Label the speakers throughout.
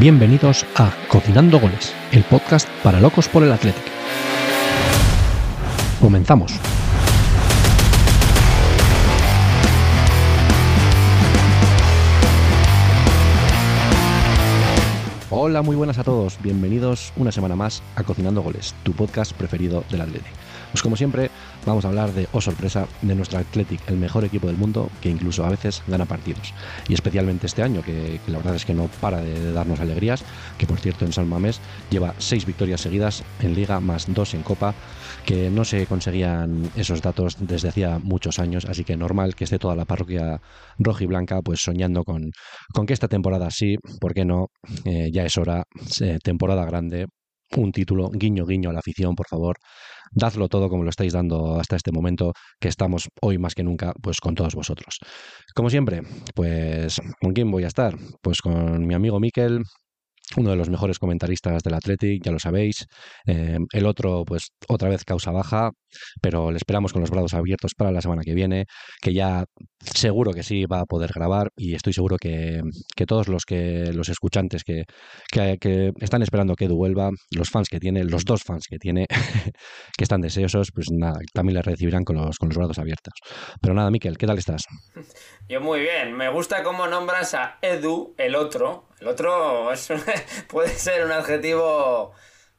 Speaker 1: Bienvenidos a Cocinando Goles, el podcast para locos por el Athletic. Comenzamos. Hola, muy buenas a todos. Bienvenidos una semana más a Cocinando Goles, tu podcast preferido del Athletic. Pues como siempre, vamos a hablar de, oh sorpresa, de nuestro Athletic, el mejor equipo del mundo, que incluso a veces gana partidos. Y especialmente este año, que, la verdad es que no para de, de, darnos alegrías, que por cierto en San Mamés lleva seis victorias seguidas en Liga, más dos en Copa, que no se conseguían esos datos desde hacía muchos años, así que normal que esté toda la parroquia roja y blanca pues soñando con, con que esta temporada sí, ¿por qué no? Eh, ya es hora, eh, temporada grande, un título, guiño, guiño a la afición, por favor. Dadlo todo como lo estáis dando hasta este momento, que estamos hoy más que nunca, pues con todos vosotros. Como siempre, pues, ¿con quién voy a estar? Pues con mi amigo Miquel, uno de los mejores comentaristas del Athletic, ya lo sabéis. Eh, el otro, pues otra vez causa baja, pero le esperamos con los brazos abiertos para la semana que viene, que ya seguro que sí va a poder grabar y estoy seguro que, que todos los que los escuchantes que, que, están esperando que Edu vuelva, los fans que tiene, los dos fans que tiene, que están deseosos, pues nada, también le recibirán con los, con los brazos abiertos. Pero nada, Miquel, ¿qué tal estás?
Speaker 2: Yo muy bien, me gusta cómo nombras a Edu, el otro. El otro puede ser un adjetivo,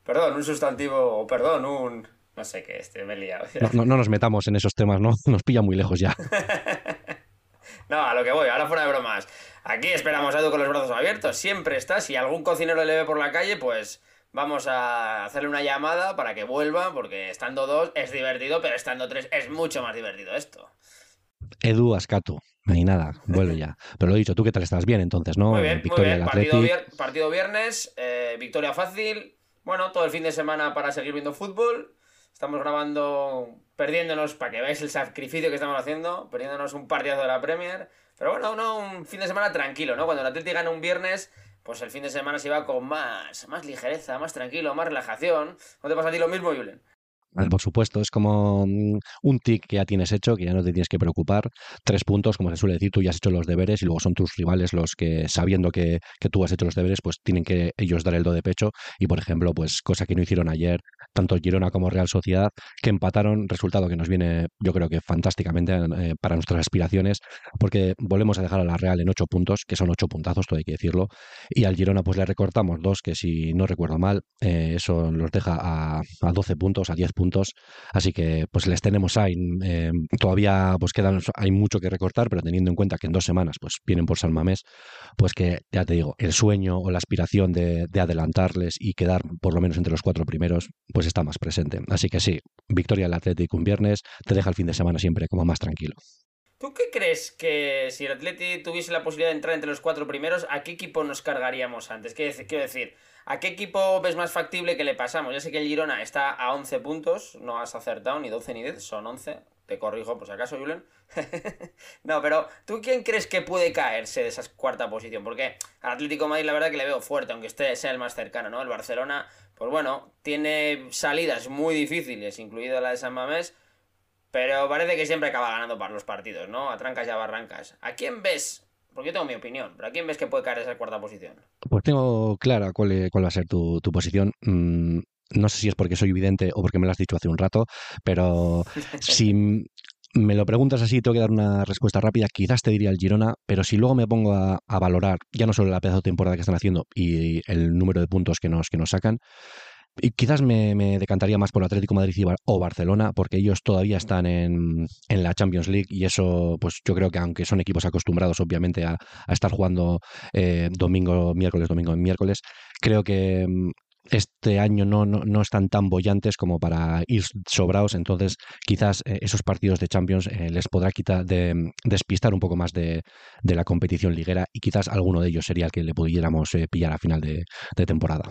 Speaker 2: perdón, un sustantivo, o perdón, un... No sé qué, este me he liado.
Speaker 1: No, no, no, nos metamos en esos temas, ¿no? Nos pilla muy lejos ya.
Speaker 2: no, a lo que voy, ahora fuera de bromas. Aquí esperamos a Edu con los brazos abiertos, siempre está. Si algún cocinero le ve por la calle, pues vamos a hacerle una llamada para que vuelva, porque estando dos es divertido, pero estando tres es mucho más divertido esto.
Speaker 1: Edu Ascato, ni nada, vuelve ya. Pero lo he dicho, tú qué tal estás bien entonces, ¿no?
Speaker 2: Muy bien,
Speaker 1: victoria
Speaker 2: muy bien. Partido, vier partido, viernes, eh, victoria fácil. Bueno, todo el fin de semana para seguir viendo fútbol. Estamos grabando, perdiéndonos, para que veáis el sacrificio que estamos haciendo, perdiéndonos un partidazo de la Premier. Pero bueno, no, un fin de semana tranquilo, ¿no? Cuando el Atlético gana un viernes, pues el fin de semana se va con más, más ligereza, más tranquilo, más relajación. ¿No te pasa a ti lo mismo, Julen?
Speaker 1: Por supuesto, es como un tic que ya tienes hecho, que ya no te tienes que preocupar. Tres puntos, como se suele decir, tú ya has hecho los deberes y luego son tus rivales los que, sabiendo que, que tú has hecho los deberes, pues tienen que ellos dar el do de pecho. Y, por ejemplo, pues cosa que no hicieron ayer, tanto Girona como Real Sociedad, que empataron, resultado que nos viene, yo creo que fantásticamente eh, para nuestras aspiraciones, porque volvemos a dejar a la Real en ocho puntos, que son ocho puntazos, todo hay que decirlo, y al Girona pues le recortamos dos, que si no recuerdo mal, eh, eso los deja a, a 12 puntos, a 10 puntos así que pues les tenemos ahí. Eh, todavía pues quedan, hay mucho que recortar, pero teniendo en cuenta que en dos semanas pues vienen por San Mamés, pues que ya te digo, el sueño o la aspiración de, de adelantarles y quedar por lo menos entre los cuatro primeros, pues está más presente. Así que sí, victoria del Atlético un viernes, te deja el fin de semana siempre como más tranquilo.
Speaker 2: ¿Tú qué crees que si el Atleti tuviese la posibilidad de entrar entre los cuatro primeros, a qué equipo nos cargaríamos antes? Quiero decir, ¿a qué equipo ves más factible que le pasamos? Ya sé que el Girona está a 11 puntos, no has acertado ni 12 ni 10, son 11. Te corrijo por si acaso, Julen. no, pero ¿tú quién crees que puede caerse de esa cuarta posición? Porque al Atlético Madrid la verdad que le veo fuerte, aunque este sea el más cercano, ¿no? El Barcelona, pues bueno, tiene salidas muy difíciles, incluida la de San Mamés, pero parece que siempre acaba ganando para los partidos, ¿no? A trancas y a barrancas. ¿A quién ves? Porque yo tengo mi opinión, pero ¿a quién ves que puede caer esa cuarta posición?
Speaker 1: Pues tengo clara cuál, cuál va a ser tu, tu posición. Mm, no sé si es porque soy evidente o porque me lo has dicho hace un rato, pero si me lo preguntas así, tengo que dar una respuesta rápida. Quizás te diría el Girona, pero si luego me pongo a, a valorar ya no solo la pedazo de temporada que están haciendo y el número de puntos que nos, que nos sacan, y quizás me, me, decantaría más por Atlético Madrid o Barcelona, porque ellos todavía están en, en, la Champions League y eso, pues yo creo que aunque son equipos acostumbrados obviamente a, a estar jugando eh, domingo, miércoles, domingo, miércoles, creo que este año no, no, no, están tan bollantes como para ir sobrados, entonces quizás eh, esos partidos de Champions eh, les podrá quitar de, despistar un poco más de, de, la competición liguera y quizás alguno de ellos sería el que le pudiéramos eh, pillar a final de temporada.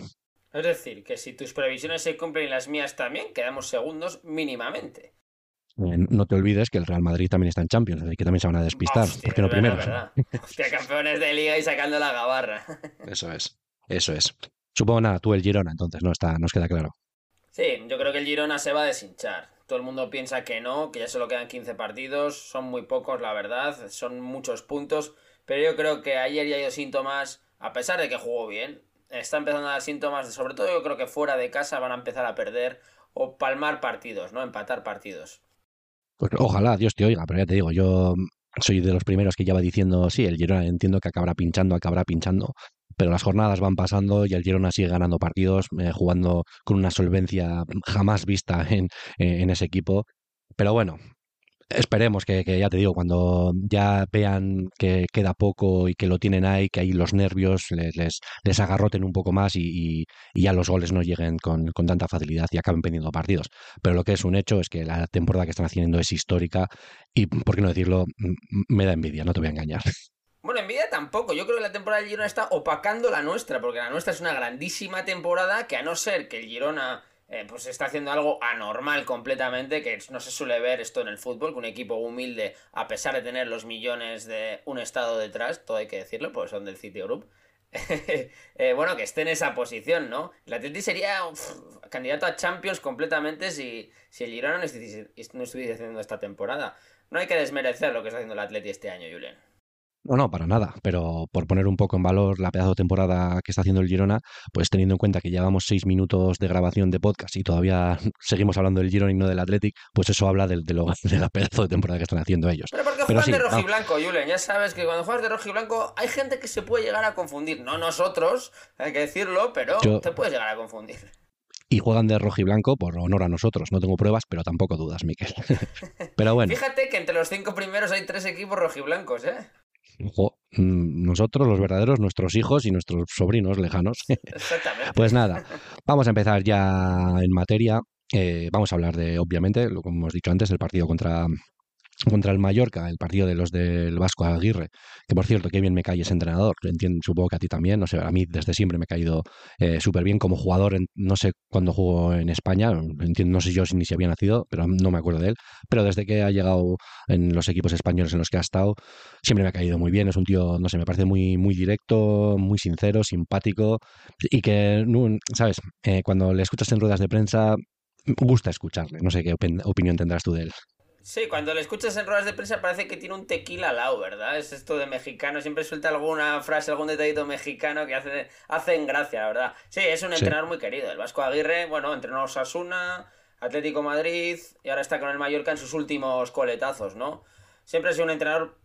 Speaker 2: Es decir, que si tus previsiones se cumplen y las mías también, quedamos segundos mínimamente.
Speaker 1: Eh, no te olvides que el Real Madrid también está en Champions, así que también se van a despistar.
Speaker 2: Hostia,
Speaker 1: ¿Por qué no
Speaker 2: verdad. Hostia, campeones de liga y sacando la gabarra.
Speaker 1: Eso es, eso es. Supongo nada, tú el Girona, entonces no está, nos queda claro.
Speaker 2: Sí, yo creo que el Girona se va a deshinchar. Todo el mundo piensa que no, que ya solo quedan 15 partidos, son muy pocos, la verdad, son muchos puntos, pero yo creo que ayer ya hay dos síntomas, a pesar de que jugó bien, está empezando a dar síntomas, de, sobre todo yo creo que fuera de casa van a empezar a perder o palmar partidos, ¿no? Empatar partidos.
Speaker 1: Pues ojalá, Dios te oiga, pero ya te digo, yo soy de los primeros que ya va diciendo, sí, el Girona entiendo que acabará pinchando, acabará pinchando, pero las jornadas van pasando y el Girona sigue ganando partidos, eh, jugando con una solvencia jamás vista en, en ese equipo. Pero bueno, Esperemos que, ya te digo, cuando ya vean que queda poco y que lo tienen ahí, que ahí los nervios les, les, agarroten un poco más y, ya los goles no lleguen con, tanta facilidad y acaben perdiendo partidos. Pero lo que es un hecho es que la temporada que están haciendo es histórica y, por qué no decirlo, me da envidia, no te voy a engañar.
Speaker 2: Bueno, envidia tampoco. Yo creo que la temporada del Girona está opacando la nuestra, porque la nuestra es una grandísima temporada que a no ser que el Girona eh, pues está haciendo algo anormal completamente, que no se suele ver esto en el fútbol, que un equipo humilde, a pesar de tener los millones de un estado detrás, todo hay que decirlo, porque son del City Group, eh, bueno, que esté en esa posición, ¿no? El Atleti sería candidato a Champions completamente si, si el Girona no estuviese haciendo esta temporada. No hay que desmerecer lo que está haciendo el Atleti este año, Julen.
Speaker 1: No, no, para nada. Pero por poner un poco en valor la pedazo de temporada que está haciendo el Girona, pues teniendo en cuenta que llevamos seis minutos de grabación de podcast y todavía seguimos hablando del Girona y no del Athletic, pues eso habla de, de, de la pedazo de temporada que están haciendo ellos.
Speaker 2: Pero porque juegan de rojo y blanco, Julen. Ya sabes que cuando juegas de rojo y blanco hay gente que se puede llegar a confundir. No nosotros, hay que decirlo, pero te puedes llegar a confundir
Speaker 1: y juegan de rojo y blanco por honor a nosotros. No tengo pruebas, pero tampoco dudas, Miquel. pero bueno.
Speaker 2: Fíjate que entre los cinco primeros hay tres equipos rojiblancos, ¿eh?
Speaker 1: Mm, nosotros, los verdaderos, nuestros hijos y nuestros sobrinos lejanos.
Speaker 2: Exactamente.
Speaker 1: pues nada, vamos a empezar ya en materia. Eh, vamos a hablar de, obviamente, lo que hemos dicho antes, del partido contra contra el Mallorca, el partido de los del Vasco Aguirre, que por cierto, qué bien me cae ese entrenador, entiendo, supongo que a ti también, no sé, a mí desde siempre me ha caído eh, súper bien como jugador, no sé cuándo jugó en España, entiendo, no sé yo ni si había nacido, pero no me acuerdo de él, pero desde que ha llegado en los equipos españoles en los que ha estado, siempre me ha caído muy bien, es un tío, no sé, me parece muy, muy directo, muy sincero, simpático, y que, ¿sabes? Eh, cuando le escuchas en ruedas de prensa, gusta escucharle, no sé qué opinión tendrás tú de él.
Speaker 2: Sí, cuando le escuchas en ruedas de prensa parece que tiene un tequila al lado, ¿verdad? Es esto de mexicano, siempre suelta alguna frase, algún detallito mexicano que hace, hacen gracia, la verdad. Sí, es un entrenador muy querido. El Vasco Aguirre, bueno, entrenó Osasuna, Atlético Madrid y ahora está con el Mallorca en sus últimos coletazos, ¿no? Siempre ha sido un entrenador,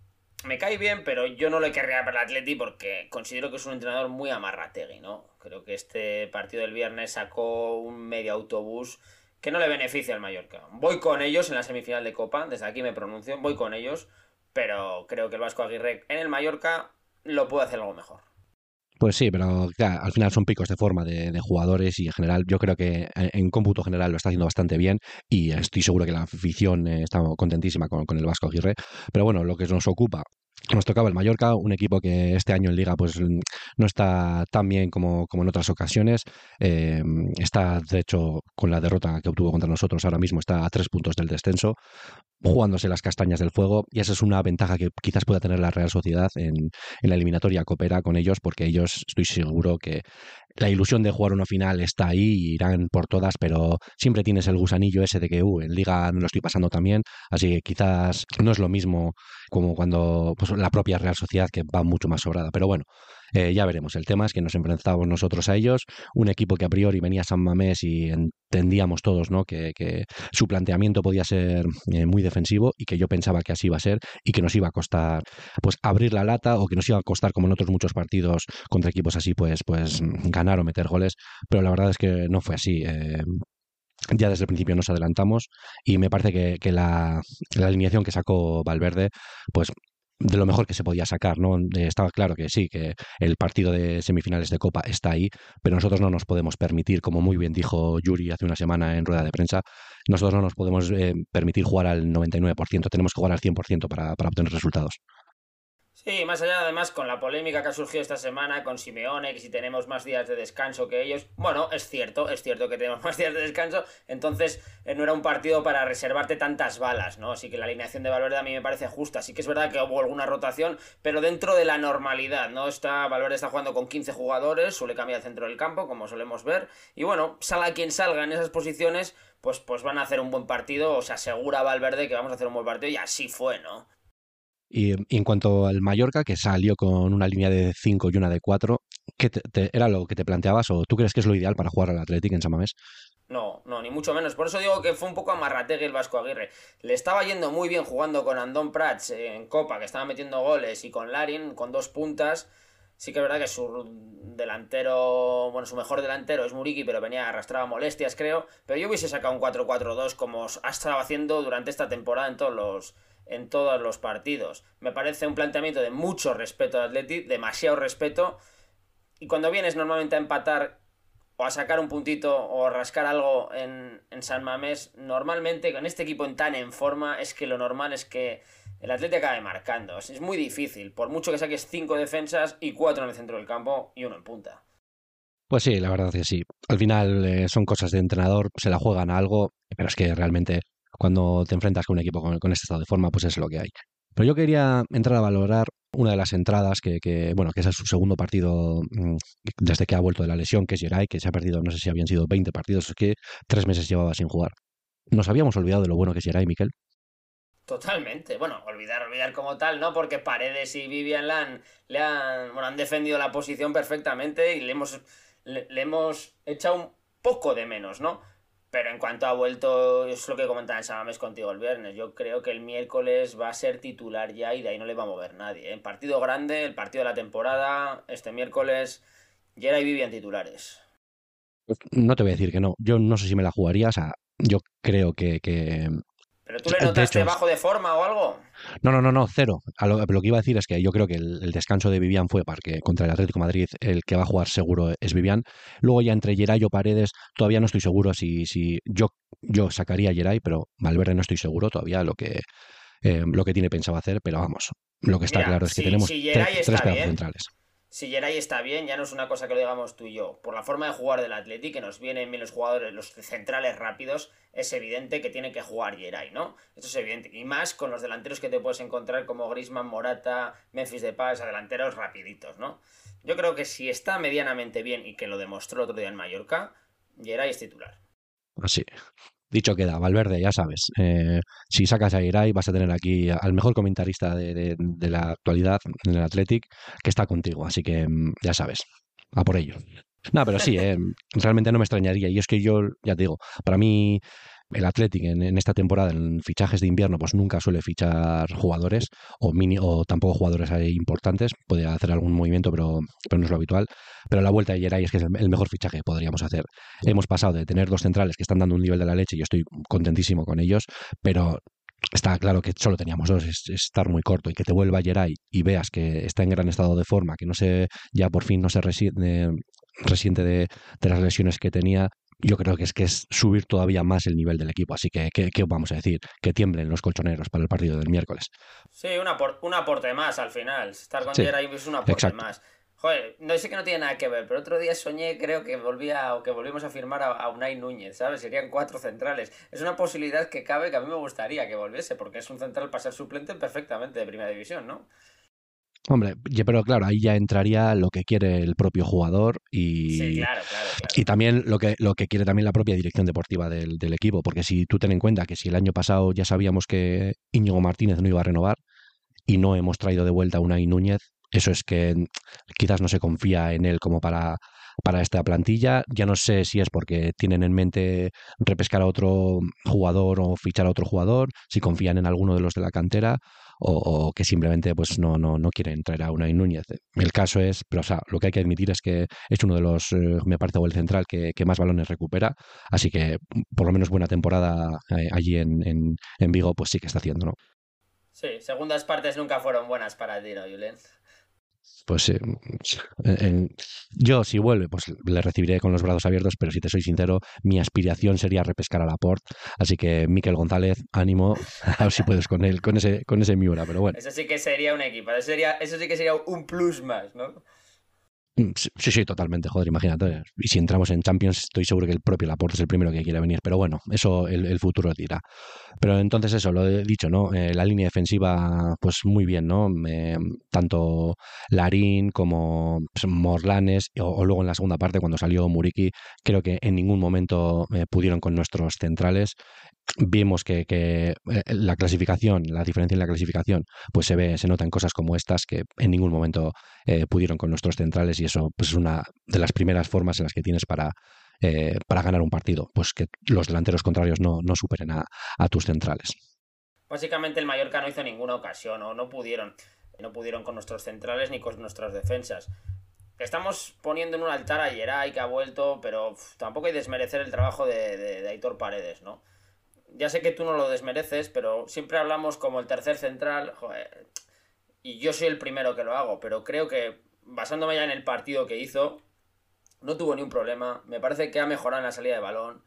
Speaker 2: me cae bien, pero yo no le querría para el Atleti porque considero que es un entrenador muy amarrategui, ¿no? Creo que este partido del viernes sacó un medio autobús que no le beneficia al Mallorca. Voy con ellos en la semifinal de Copa, desde aquí me pronuncio, voy con ellos, pero creo que el Vasco Aguirre en el Mallorca lo puede hacer algo mejor.
Speaker 1: Pues sí, pero al final son picos de forma de, jugadores y en general yo creo que en, cómputo general lo está haciendo bastante bien y estoy seguro que la afición eh, está contentísima con, con el Vasco Aguirre. Pero bueno, lo que nos ocupa nos tocaba el Mallorca, un equipo que este año en Liga pues no está tan bien como, como en otras ocasiones. Eh, está, de hecho, con la derrota que obtuvo contra nosotros ahora mismo, está a tres puntos del descenso, jugándose las castañas del fuego. Y esa es una ventaja que quizás pueda tener la Real Sociedad en, en la eliminatoria. Coopera con ellos porque ellos, estoy seguro que la ilusión de jugar una final está ahí irán por todas, pero siempre tienes el gusanillo ese de que uh, en liga no lo estoy pasando también, así que quizás no es lo mismo como cuando pues, la propia Real Sociedad que va mucho más sobrada, pero bueno, eh, ya veremos. El tema es que nos enfrentábamos nosotros a ellos, un equipo que a priori venía a San Mamés y entendíamos todos ¿no? que, su planteamiento podía ser eh, muy defensivo y que yo pensaba que así iba a ser y que nos iba a costar pues abrir la lata o que nos iba a costar como en otros muchos partidos contra equipos así pues pues ganar o meter goles, pero la verdad es que no fue así. Eh, ya desde el principio nos adelantamos y me parece que, que la, la, alineación que sacó Valverde pues de lo mejor que se podía sacar, ¿no? Estaba claro que sí, que el partido de semifinales de Copa está ahí, pero nosotros no nos podemos permitir, como muy bien dijo Yuri hace una semana en rueda de prensa, nosotros no nos podemos eh, permitir jugar al 99%, tenemos que jugar al 100% para, para obtener resultados.
Speaker 2: Sí, más allá además con la polémica que ha surgido esta semana con Simeone, que si tenemos más días de descanso que ellos, bueno, es cierto, es cierto que tenemos más días de descanso, entonces eh, no era un partido para reservarte tantas balas, ¿no? Así que la alineación de Valverde a mí me parece justa, sí que es verdad que hubo alguna rotación, pero dentro de la normalidad, ¿no? Está, Valverde está jugando con 15 jugadores, suele cambiar el centro del campo, como solemos ver, y bueno, salga quien salga en esas posiciones, pues, pues van a hacer un buen partido, o se asegura Valverde que vamos a hacer un buen partido, y así fue, ¿no?
Speaker 1: Y, en cuanto al Mallorca, que salió con una línea de 5 y una de 4, ¿qué ¿era lo que te planteabas o tú crees que es lo ideal para jugar al Athletic en Samamés?
Speaker 2: No, no, ni mucho menos. Por eso digo que fue un poco amarrategue el Vasco Aguirre. Le estaba yendo muy bien jugando con Andón Prats en Copa, que estaba metiendo goles, y con Larin, con dos puntas. Sí que es verdad que su delantero, bueno, su mejor delantero es Muriki, pero venía arrastraba molestias, creo. Pero yo hubiese sacado un 4-4-2 como ha estado haciendo durante esta temporada en todos los en todos los partidos. Me parece un planteamiento de mucho respeto al Atleti, demasiado respeto. Y cuando vienes normalmente a empatar o a sacar un puntito o a rascar algo en, en San Mamés, normalmente con este equipo en tan en forma es que lo normal es que el Atleti acabe marcando. Es muy difícil, por mucho que saques cinco defensas y cuatro en el centro del campo y uno en punta.
Speaker 1: Pues sí, la verdad es que sí. Al final eh, son cosas de entrenador, se la juegan a algo, pero es que realmente cuando te enfrentas con un equipo con, este estado de forma, pues es lo que hay. Pero yo quería entrar a valorar una de las entradas que, bueno, que es su segundo partido mm, desde que ha vuelto de la lesión, que es Geray, que se ha perdido, no sé si habían sido 20 partidos, es que tres meses llevaba sin jugar. Nos habíamos olvidado de lo bueno que es Geray, Miquel.
Speaker 2: Totalmente. Bueno, olvidar, olvidar como tal, ¿no? Porque Paredes y Vivian Lan le han, han defendido la posición perfectamente y le hemos, le hemos echado un poco de menos, ¿no? Pero en cuanto ha vuelto, es lo que comentaba en Samames contigo el viernes. Yo creo que el miércoles va a ser titular ya y de ahí no le va a mover nadie. ¿eh? partido grande, el partido de la temporada, este miércoles, Yera y Vivian titulares.
Speaker 1: Pues no te voy a decir que no. Yo no sé si me la jugaría. O sea, yo creo que,
Speaker 2: ¿Pero tú le notaste bajo de forma o algo?
Speaker 1: No, no, no, no, cero. lo, que iba a decir es que yo creo que el, descanso de Vivian fue porque contra el Atlético Madrid el que va a jugar seguro es Vivian. Luego ya entre Geray o Paredes, todavía no estoy seguro si, si yo, yo sacaría a Geray, pero Valverde no estoy seguro todavía lo que, eh, lo que tiene pensado hacer, pero vamos, lo que está claro es que tenemos tres, tres centrales
Speaker 2: si Geray está bien, ya no es una cosa que lo digamos tú y yo. Por la forma de jugar del Atleti, que nos vienen bien los jugadores, los centrales rápidos, es evidente que tiene que jugar Geray, ¿no? Eso es evidente. Y más con los delanteros que te puedes encontrar como Grisman, Morata, Memphis Depay, a delanteros rapiditos, ¿no? Yo creo que si está medianamente bien y que lo demostró otro día en Mallorca, Geray es titular.
Speaker 1: Así. Dicho queda, Valverde, ya sabes, eh, si sacas a Irai vas a tener aquí al mejor comentarista de, la actualidad en el Athletic que está contigo, así que mm, ya sabes, a por ello. No, pero sí, eh, realmente no me extrañaría. Y es que yo, ya te digo, para mí el Athletic en, esta temporada, en fichajes de invierno, pues nunca suele fichar jugadores o, mini, o tampoco jugadores importantes. Puede hacer algún movimiento, pero, pero no es lo habitual. Pero la vuelta de Geray es que es el, mejor fichaje que podríamos hacer. Hemos pasado de tener dos centrales que están dando un nivel de la leche y yo estoy contentísimo con ellos, pero está claro que solo teníamos dos, es, estar muy corto y que te vuelva Geray y veas que está en gran estado de forma, que no se, ya por fin no se resiente, resiente de, de, las lesiones que tenía, yo creo que es que es subir todavía más el nivel del equipo. Así que, ¿qué, vamos a decir? Que tiemblen los colchoneros para el partido del miércoles.
Speaker 2: Sí, un aporte más al final. Estar con sí, es un aporte más. Joder, no sé que no tiene nada que ver, pero otro día soñé, creo que volvía o que volvimos a firmar a, a, Unai Núñez, ¿sabes? Serían cuatro centrales. Es una posibilidad que cabe que a mí me gustaría que volviese, porque es un central para ser suplente perfectamente de primera división, ¿no?
Speaker 1: Hombre, pero claro, ahí ya entraría lo que quiere el propio jugador y, y también lo que, lo que quiere también la propia dirección deportiva del, del, equipo, porque si tú ten en cuenta que si el año pasado ya sabíamos que Íñigo Martínez no iba a renovar y no hemos traído de vuelta a Unai Núñez, eso es que quizás no se confía en él como para, para esta plantilla. Ya no sé si es porque tienen en mente repescar a otro jugador o fichar a otro jugador, si confían en alguno de los de la cantera o, que simplemente pues no, no, no quieren traer a Unai Núñez. El caso es, pero o sea, lo que hay que admitir es que es uno de los, eh, me parece, o el central que, más balones recupera, así que por lo menos buena temporada eh, allí en, en, en, Vigo, pues sí que está haciendo, ¿no?
Speaker 2: Sí, segundas partes nunca fueron buenas para ti, ¿no, Julen?
Speaker 1: Pues eh, yo si vuelve, pues le recibiré con los brazos abiertos, pero si te soy sincero, mi aspiración sería repescar a Laporte, así que Miquel González, ánimo, a ver si puedes con él, con ese, con ese Miura, pero bueno.
Speaker 2: Eso sí que sería un equipo, eso, sería, eso sí que sería un plus más, ¿no?
Speaker 1: Mm, sí, sí, totalmente, joder, imagínate. Y si entramos en Champions, estoy seguro que el propio Laporte es el primero que quiere venir, pero bueno, eso el, futuro dirá. Pero entonces eso, lo he dicho, ¿no? Eh, la línea defensiva, pues muy bien, ¿no? Eh, tanto Larín como pues, Morlanes, o, luego en la segunda parte cuando salió Muriki, creo que en ningún momento eh, pudieron con nuestros centrales vimos que, eh, la clasificación, la diferencia en la clasificación, pues se ve, se nota en cosas como estas que en ningún momento eh, pudieron con nuestros centrales y eso pues es una de las primeras formas en las que tienes para, eh, para ganar un partido, pues que los delanteros contrarios no, no superen a, tus centrales.
Speaker 2: Básicamente el Mallorca no hizo ninguna ocasión o no pudieron, no pudieron con nuestros centrales ni con nuestras defensas. Estamos poniendo en un altar a Geray que ha vuelto, pero tampoco hay desmerecer el trabajo de, de, de Aitor Paredes, ¿no? Ya sé que tú no lo desmereces, pero siempre hablamos como el tercer central, y yo soy el primero que lo hago, pero creo que basándome ya en el partido que hizo, no tuvo ni un problema, me parece que ha mejorado en la salida de balón,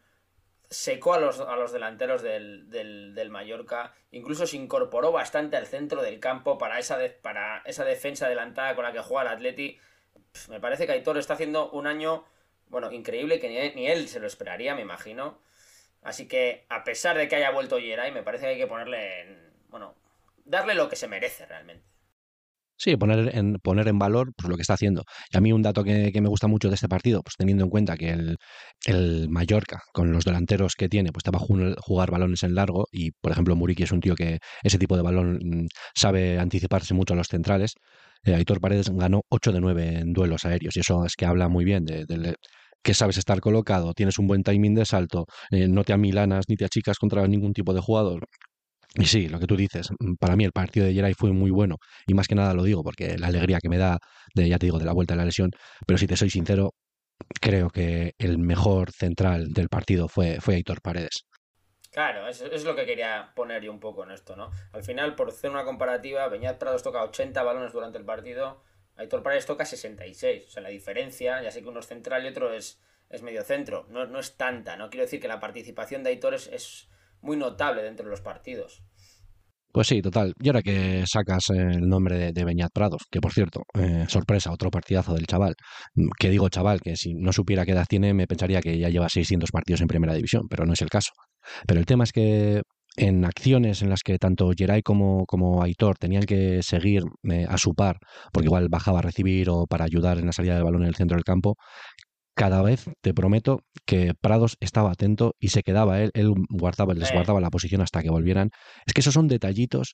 Speaker 2: secó a los, a los delanteros del, del, del, Mallorca, incluso se incorporó bastante al centro del campo para esa, de, para esa defensa adelantada con la que juega el Atleti. Me parece que Aitor está haciendo un año, bueno, increíble, que ni él se lo esperaría, me imagino. Así que, a pesar de que haya vuelto Yeray, me parece que hay que ponerle en. Bueno, darle lo que se merece realmente.
Speaker 1: Sí, poner en, poner en valor pues, lo que está haciendo. Y a mí un dato que, que, me gusta mucho de este partido, pues teniendo en cuenta que el, el Mallorca, con los delanteros que tiene, pues te va jugar balones en largo y, por ejemplo, Muriqui es un tío que ese tipo de balón mm, sabe anticiparse mucho a los centrales. Eh, Aitor Paredes ganó 8 de 9 en duelos aéreos y eso es que habla muy bien de, de, que sabes estar colocado, tienes un buen timing de salto, eh, no te amilanas ni te achicas contra ningún tipo de jugador. Y sí, lo que tú dices, mm, para mí el partido de Geray fue muy bueno y más que nada lo digo porque la alegría que me da, de, ya te digo, de la vuelta de la lesión, pero si te soy sincero, creo que el mejor central del partido fue, fue Aitor Paredes.
Speaker 2: Claro, eso es lo que quería poner yo un poco en esto, ¿no? Al final, por hacer una comparativa, Beñat Prados toca 80 balones durante el partido, Aitor Paredes toca 66. O sea, la diferencia, ya sé que uno es central y otro es, es medio centro. No, no es tanta, ¿no? Quiero decir que la participación de Aitor es, es muy notable dentro de los partidos.
Speaker 1: Pues sí, total. Y ahora que sacas el nombre de, de Beñat que por cierto, eh, sorpresa, otro partidazo del chaval. Que digo chaval, que si no supiera qué edad tiene, me pensaría que ya lleva 600 partidos en primera división, pero no es el caso. Pero el tema es que en acciones en las que tanto Geray como, como Aitor tenían que seguir eh, a su par, porque igual bajaba a recibir o para ayudar en la salida del balón en el centro del campo, cada vez te prometo que Prados estaba atento y se quedaba él, él guardaba, les guardaba la posición hasta que volvieran. Es que esos son detallitos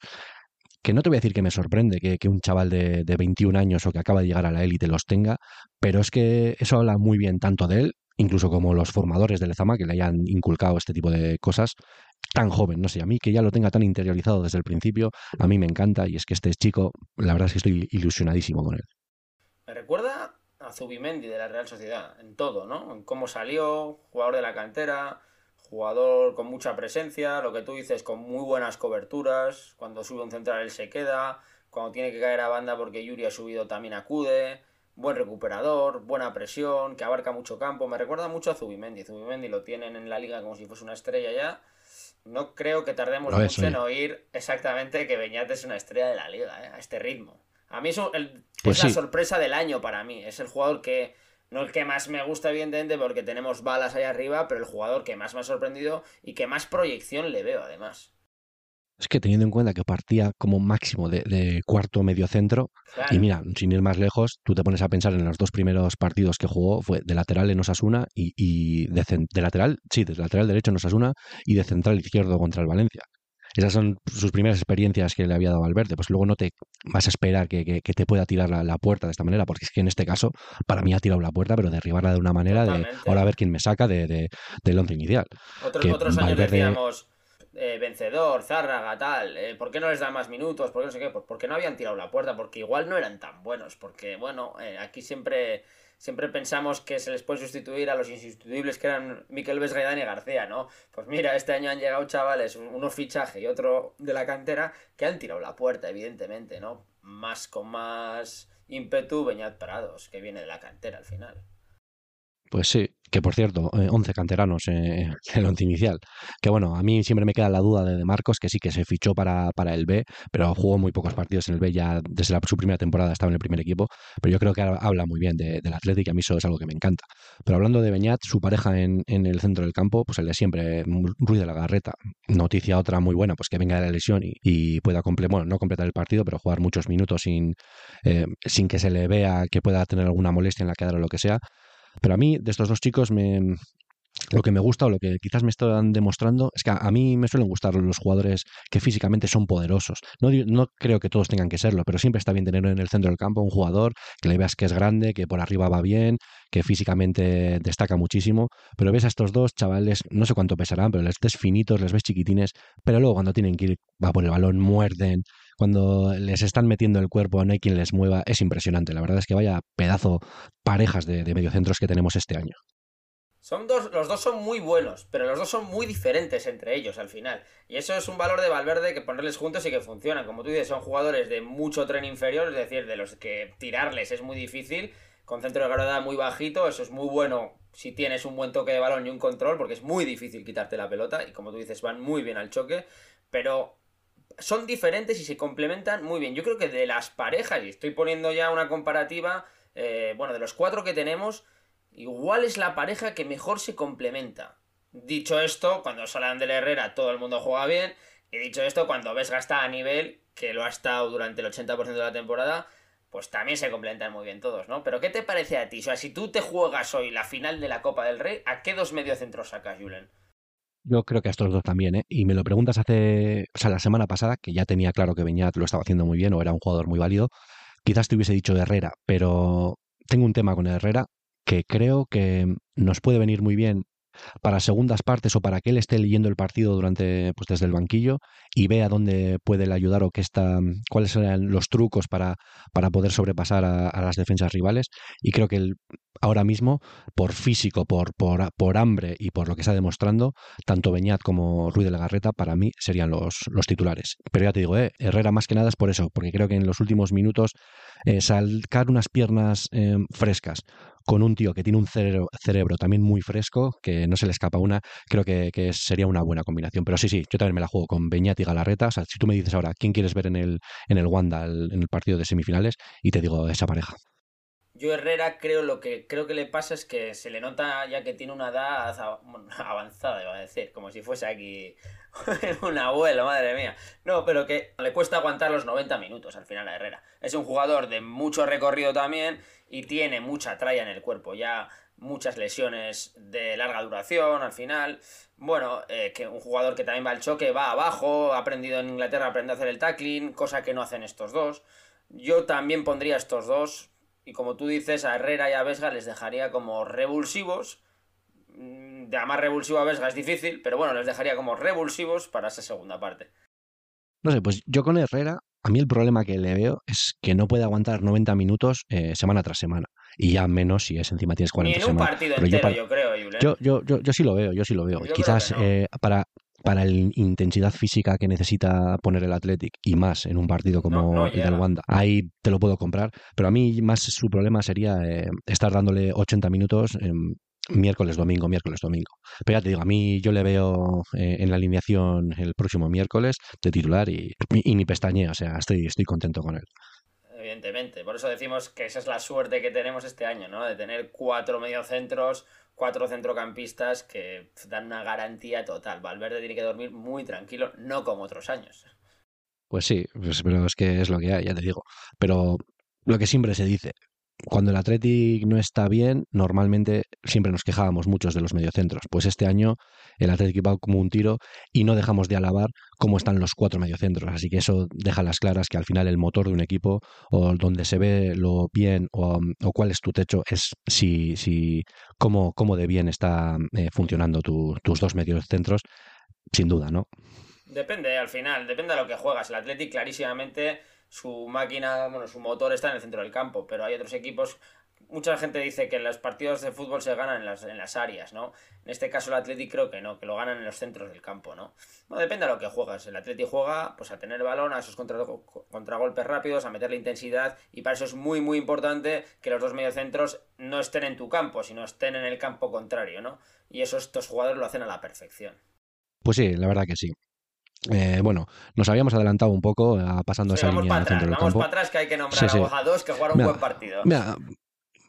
Speaker 1: que no te voy a decir que me sorprende que, que un chaval de, de, 21 años o que acaba de llegar a la élite los tenga, pero es que eso habla muy bien tanto de él, incluso como los formadores de Lezama que le hayan inculcado este tipo de cosas, tan joven, no sé, a mí que ya lo tenga tan interiorizado desde el principio, a mí me encanta y es que este chico, la verdad es que estoy ilusionadísimo con él.
Speaker 2: Me recuerda a Zubimendi de la Real Sociedad, en todo, ¿no? En cómo salió, jugador de la cantera, jugador con mucha presencia, lo que tú dices, con muy buenas coberturas, cuando sube un central él se queda, cuando tiene que caer a banda porque Yuri ha subido también acude, buen recuperador, buena presión, que abarca mucho campo, me recuerda mucho a Zubimendi, Zubimendi lo tienen en la liga como si fuese una estrella ya, no creo que tardemos mucho en oír exactamente que Beñat es una estrella de la liga, ¿eh? a este ritmo. A mí es, el, pues es sí. la sorpresa del año para mí. Es el jugador que, no el que más me gusta, evidentemente, porque tenemos balas ahí arriba, pero el jugador que más me ha sorprendido y que más proyección le veo, además.
Speaker 1: Es que teniendo en cuenta que partía como máximo de, de cuarto medio centro, claro. y mira, sin ir más lejos, tú te pones a pensar en los dos primeros partidos que jugó, fue de lateral en Osasuna y, y de, de, lateral, sí, de lateral derecho en Osasuna y de central izquierdo contra el Valencia. Esas son sus primeras experiencias que le había dado Valverde. Pues luego no te vas a esperar que, que, que te pueda tirar la, la, puerta de esta manera, porque es que en este caso, para mí ha tirado la puerta, pero derribarla de una manera Totalmente. de ahora a ver quién me saca de, de, del once inicial.
Speaker 2: Otros, otros años Valverde... decíamos eh, vencedor, Zárraga, tal, eh, ¿por qué no les da más minutos? ¿Por qué no sé qué? Pues porque no habían tirado la puerta, porque igual no eran tan buenos, porque bueno, eh, aquí siempre, siempre pensamos que se les puede sustituir a los insustituibles que eran Miquel Vesgaidán y García, ¿no? Pues mira, este año han llegado chavales, uno fichaje y otro de la cantera, que han tirado la puerta, evidentemente, ¿no? Más con más ímpetu Beñat Prados, que viene de la cantera al final.
Speaker 1: Pues sí, que por cierto, eh, 11 canteranos eh, en el once inicial. Que bueno, a mí siempre me queda la duda de, de Marcos, que sí que se fichó para, para, el B, pero jugó muy pocos partidos en el B, ya desde la, su primera temporada estaba en el primer equipo, pero yo creo que habla muy bien de, del Atlético y a mí eso es algo que me encanta. Pero hablando de Beñat, su pareja en, en, el centro del campo, pues el de siempre, Ruiz de la Garreta. Noticia otra muy buena, pues que venga de la lesión y, y pueda completar, bueno, no completar el partido, pero jugar muchos minutos sin, eh, sin que se le vea que pueda tener alguna molestia en la quedada o lo que sea pero a mí, de estos dos chicos, me, lo que me gusta o lo que quizás me están demostrando es que a, mí me suelen gustar los jugadores que físicamente son poderosos. No, no creo que todos tengan que serlo, pero siempre está bien tener en el centro del campo un jugador que le veas que es grande, que por arriba va bien, que físicamente destaca muchísimo. Pero ves a estos dos chavales, no sé cuánto pesarán, pero les ves finitos, les ves chiquitines, pero luego cuando tienen que ir va por el balón, muerden. Cuando les están metiendo el cuerpo, no hay quien les mueva, es impresionante. La verdad es que vaya pedazo parejas de, mediocentros que tenemos este año.
Speaker 2: Son dos, los dos son muy buenos, pero los dos son muy diferentes entre ellos al final. Y eso es un valor de Valverde que ponerles juntos y que funcionan. Como tú dices, son jugadores de mucho tren inferior, es decir, de los que tirarles es muy difícil, con centro de gravedad muy bajito, eso es muy bueno si tienes un buen toque de balón y un control, porque es muy difícil quitarte la pelota, y como tú dices, van muy bien al choque, pero son diferentes y se complementan muy bien. Yo creo que de las parejas, y estoy poniendo ya una comparativa, eh, bueno, de los cuatro que tenemos, igual es la pareja que mejor se complementa. Dicho esto, cuando sale Ander Herrera todo el mundo juega bien. Y dicho esto, cuando Vesga está a nivel, que lo ha estado durante el 80% de la temporada, pues también se complementan muy bien todos, ¿no? Pero ¿qué te parece a ti? O sea, si tú te juegas hoy la final de la Copa del Rey, ¿a qué dos mediocentros sacas, Julen?
Speaker 1: Yo creo que a estos dos también, ¿eh? Y me lo preguntas hace, o sea, la semana pasada, que ya tenía claro que Beñat lo estaba haciendo muy bien o era un jugador muy válido, quizás te hubiese dicho Herrera, pero tengo un tema con Herrera que creo que nos puede venir muy bien para segundas partes o para que él esté leyendo el partido durante pues desde el banquillo y vea dónde puede ayudar o qué está cuáles serán los trucos para, para poder sobrepasar a, las defensas rivales. Y creo que él, ahora mismo por físico por, por, por hambre y por lo que está demostrando tanto Beñat como Ruiz de la Garreta para mí serían los, los titulares. Pero ya te digo eh, Herrera más que nada es por eso porque creo que en los últimos minutos eh, unas piernas eh, frescas con un tío que tiene un cerebro, también muy fresco, que no se le escapa una, creo que, sería una buena combinación. Pero sí, sí, yo también me la juego con Beñat y Galarreta. O sea, si tú me dices ahora quién quieres ver en el, en el Wanda, en el partido de semifinales, y te digo esa pareja.
Speaker 2: Yo Herrera creo lo que creo que le pasa es que se le nota ya que tiene una edad avanzada, iba a decir, como si fuese aquí un abuelo, madre mía. No, pero que le cuesta aguantar los 90 minutos al final a Herrera. Es un jugador de mucho recorrido también y tiene mucha tralla en el cuerpo, ya muchas lesiones de larga duración al final. Bueno, eh, que un jugador que también va al choque, va abajo, ha aprendido en Inglaterra, aprende a hacer el tackling, cosa que no hacen estos dos. Yo también pondría estos dos, y como tú dices, a Herrera y a Vesga les dejaría como revulsivos. Mm, de más revulsivo a Vesga es difícil, pero bueno, les dejaría como revulsivos para esa segunda parte.
Speaker 1: No sé, pues yo con Herrera a mí el problema que le veo es que no puede aguantar 90 minutos eh, semana tras semana. Y ya menos si es encima tienes 40
Speaker 2: Ni en un partido entero, yo, creo,
Speaker 1: Yo, yo, yo, yo, sí lo veo, yo sí lo veo. Quizás eh, para, para la intensidad física que necesita poner el Athletic y más en un partido como el del Wanda, ahí te lo puedo comprar. Pero a mí más su problema sería eh, estar dándole 80 minutos miércoles, domingo, miércoles, domingo. Pero ya te digo, a mí yo le veo eh, en la alineación el próximo miércoles de titular y, ni pestañea, o sea, estoy, estoy contento con él.
Speaker 2: Evidentemente, por eso decimos que esa es la suerte que tenemos este año, ¿no? De tener cuatro mediocentros, cuatro centrocampistas que dan una garantía total. Valverde tiene que dormir muy tranquilo, no como otros años.
Speaker 1: Pues sí, pues, pero es que es lo que hay, ya te digo. Pero lo que siempre se dice, cuando el Athletic no está bien, normalmente siempre nos quejábamos muchos de los mediocentros. Pues este año el Athletic va como un tiro y no dejamos de alabar cómo están los cuatro mediocentros. Así que eso deja las claras que al final el motor de un equipo o donde se ve lo bien o, cuál es tu techo es si, si cómo, cómo de bien está eh, funcionando tus dos mediocentros, sin duda, ¿no?
Speaker 2: Depende, al final, depende de lo que juegas. El Athletic clarísimamente su máquina, bueno, su motor está en el centro del campo, pero hay otros equipos. Mucha gente dice que los partidos de fútbol se ganan en las, en las áreas, ¿no? En este caso el Atleti creo que no, que lo ganan en los centros del campo, ¿no? Bueno, depende de lo que juegas. El Atleti juega pues a tener balón, a esos contragolpes rápidos, a meterle intensidad y para eso es muy muy importante que los dos mediocentros no estén en tu campo, sino estén en el campo contrario, ¿no? Y eso estos jugadores lo hacen a la perfección.
Speaker 1: Pues sí, la verdad que sí. Eh, bueno, nos habíamos adelantado un poco eh, pasando esa línea
Speaker 2: en el centro del
Speaker 1: vamos
Speaker 2: para atrás que hay que nombrar a dos que jugaron un buen partido.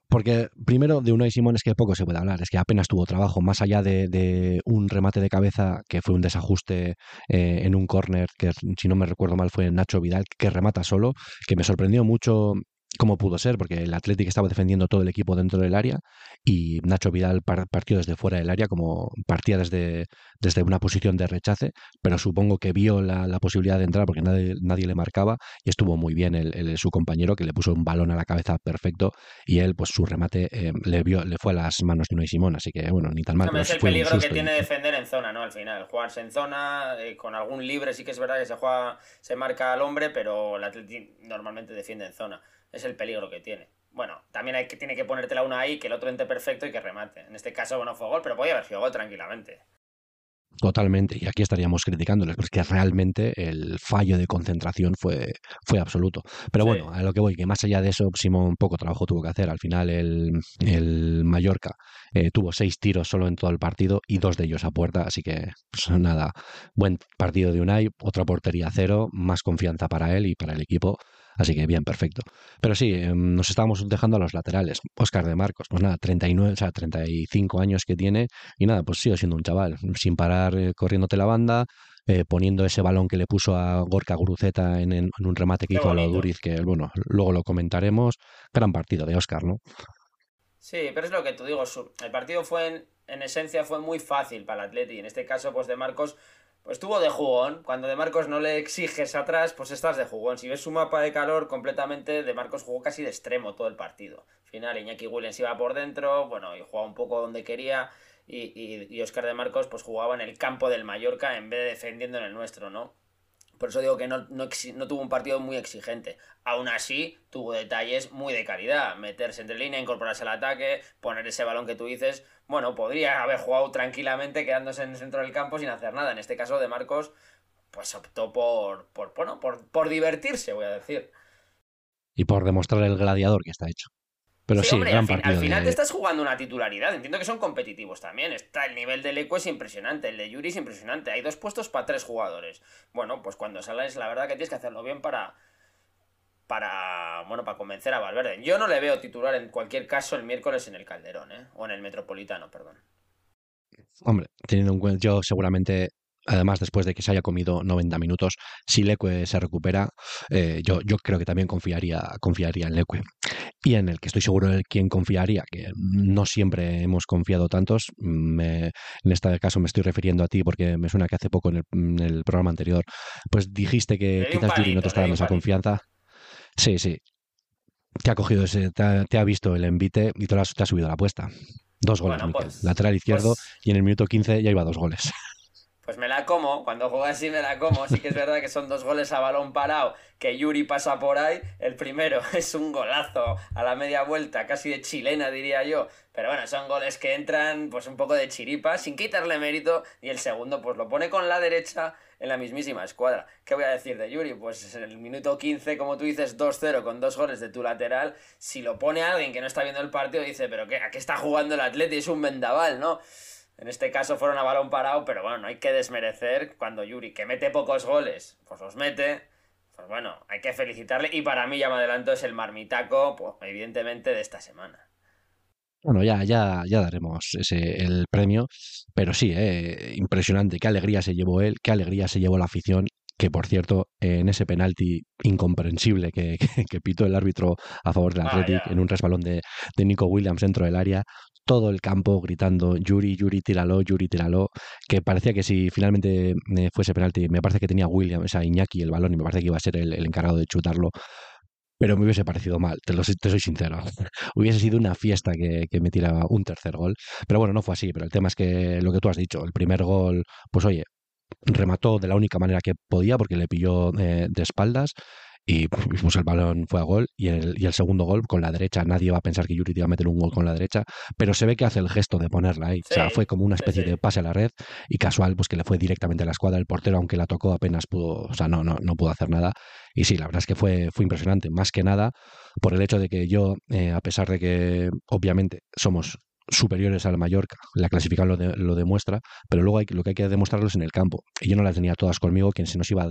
Speaker 1: porque primero de Unai Simón es que poco se puede hablar, es que apenas tuvo trabajo, más allá de, un remate de cabeza que fue un desajuste eh, en un córner, que si no me recuerdo mal fue Nacho Vidal, que remata solo, que me sorprendió mucho cómo pudo ser, porque el Atlético estaba defendiendo todo el equipo dentro del área y Nacho Vidal partió desde fuera del área, como partía desde, desde una posición de rechace, pero supongo que vio la, posibilidad de entrar porque nadie, nadie, le marcaba y estuvo muy bien el, su compañero que le puso un balón a la cabeza perfecto y él, pues su remate eh, le, vio, le fue a las manos de Unai Simón, así que bueno, ni tan mal.
Speaker 2: es el peligro que tiene defender en zona, ¿no? Al final, jugarse en zona, eh, con algún libre, sí que es verdad que se juega, se marca al hombre, pero el Atlético normalmente defiende en zona es el peligro que tiene. Bueno, también hay que, tiene que ponértela una ahí, que el otro ente perfecto y que remate. En este caso, bueno, fue gol, pero podía haber sido gol tranquilamente.
Speaker 1: Totalmente, y aquí estaríamos criticándoles, porque realmente el fallo de concentración fue, fue absoluto. Pero bueno, a lo que voy, que más allá de eso, Simón poco trabajo tuvo que hacer. Al final el, el Mallorca eh, tuvo seis tiros solo en todo el partido y dos de ellos a puerta, así que pues nada, buen partido de Unai, otra portería cero, más confianza para él y para el equipo. Así que bien, perfecto. Pero sí, em, nos estábamos dejando a los laterales. Oscar de Marcos, pues nada, 39, o sea, 35 años que tiene y nada, pues sigue siendo un chaval, sin parar eh, corriéndote la banda, eh, poniendo ese balón que le puso a Gorka Guruceta en, un remate que hizo a lo Duriz, que bueno, luego lo comentaremos. Gran partido de Oscar, ¿no?
Speaker 2: Sí, pero es lo que tú digo, el partido fue en, en esencia fue muy fácil para el Atleti. En este caso, pues de Marcos pues estuvo de jugón. Cuando de Marcos no le exiges atrás, pues estás de jugón. Si ves su mapa de calor completamente, de Marcos jugó casi de extremo todo el partido. Al final, Iñaki Williams iba por dentro, bueno, y jugaba un poco donde quería. Y, y, y Oscar de Marcos, pues jugaba en el campo del Mallorca en vez de defendiendo en el nuestro, ¿no? Por eso digo que no, tuvo un partido muy exigente. Aún así, tuvo detalles muy de calidad. Meterse entre línea, incorporarse al ataque, poner ese balón que tú dices. Bueno, podría haber jugado tranquilamente quedándose en el centro del campo sin hacer nada. En este caso de Marcos, pues optó por, por, bueno, por, por divertirse, voy a decir.
Speaker 1: Y por demostrar el gladiador que está hecho. Pero sí,
Speaker 2: al, final te estás jugando una titularidad. Entiendo que son competitivos también. Está el nivel del Eco es impresionante, el de Yuri es impresionante. Hay dos puestos para tres jugadores. Bueno, pues cuando sales, la verdad que tienes que hacerlo bien para. Para. Bueno, para convencer a Valverde. Yo no le veo titular en cualquier caso el miércoles en el Calderón, ¿eh? O en el Metropolitano, perdón.
Speaker 1: Hombre, teniendo en cuenta, yo seguramente además después de que se haya comido 90 minutos, si Leque se recupera, eh, yo, yo creo que también confiaría, confiaría en Leque. Y en el que estoy seguro de quien confiaría, que no siempre hemos confiado tantos, me, en este caso me estoy refiriendo a ti porque me suena que hace poco en el, programa anterior, pues dijiste que quizás Yuri no te está dando esa confianza. Sí, sí. Te ha cogido ese, te ha, visto el envite y te, has, te subido la apuesta. Dos goles, pues, lateral izquierdo, pues y en el minuto 15 ya iba dos goles.
Speaker 2: Pues me la como, cuando juega así me la como. Sí que es verdad que son dos goles a balón parado, que Yuri pasa por ahí. El primero es un golazo a la media vuelta, casi de chilena diría yo. Pero bueno, son goles que entran pues un poco de chiripa, sin quitarle mérito. Y el segundo pues lo pone con la derecha en la mismísima escuadra. ¿Qué voy a decir de Yuri? Pues en el minuto 15, como tú dices, 2-0 con dos goles de tu lateral. Si lo pone alguien que no está viendo el partido, dice, pero ¿qué? ¿a qué está jugando el Atleti? Es un vendaval, ¿no? En este caso fueron a balón parado, pero bueno, no hay que desmerecer cuando Yuri, que mete pocos goles, pues los mete. Pues bueno, hay que felicitarle. Y para mí, ya me adelanto, es el marmitaco, pues, evidentemente, de esta semana.
Speaker 1: Bueno, ya, ya, ya daremos ese, el premio, pero sí, eh, impresionante, qué alegría se llevó él, qué alegría se llevó la afición que por cierto, en ese penalti incomprensible que, que, pitó el árbitro a favor del Athletic, en un resbalón de, de, Nico Williams dentro del área, todo el campo gritando Yuri, Yuri, tíralo, Yuri, tíralo, que parecía que si finalmente eh, fuese penalti, me parece que tenía Williams, o Iñaki el balón y me parece que iba a ser el, encargado de chutarlo, pero me hubiese parecido mal, te, lo, te soy sincero. hubiese sido una fiesta que, que me tiraba un tercer gol. Pero bueno, no fue así. Pero el tema es que lo que tú has dicho, el primer gol, pues oye, remató de la única manera que podía porque le pilló eh, de espaldas y pues, el balón fue a gol y el, y el segundo gol con la derecha nadie va a pensar que Yuri te iba a meter un gol con la derecha pero se ve que hace el gesto de ponerla ahí. O sea fue como una especie de pase a la red y casual pues que le fue directamente a la escuadra el portero aunque la tocó apenas pudo o sea no no no pudo hacer nada. Y sí la verdad es que fue fue impresionante. Más que nada por el hecho de que yo eh, a pesar de que obviamente somos superiores al Mallorca. La clasificación lo, lo demuestra, pero luego hay, lo que hay que demostrarlo es en el campo. Y yo no las tenía todas conmigo, quien se nos iba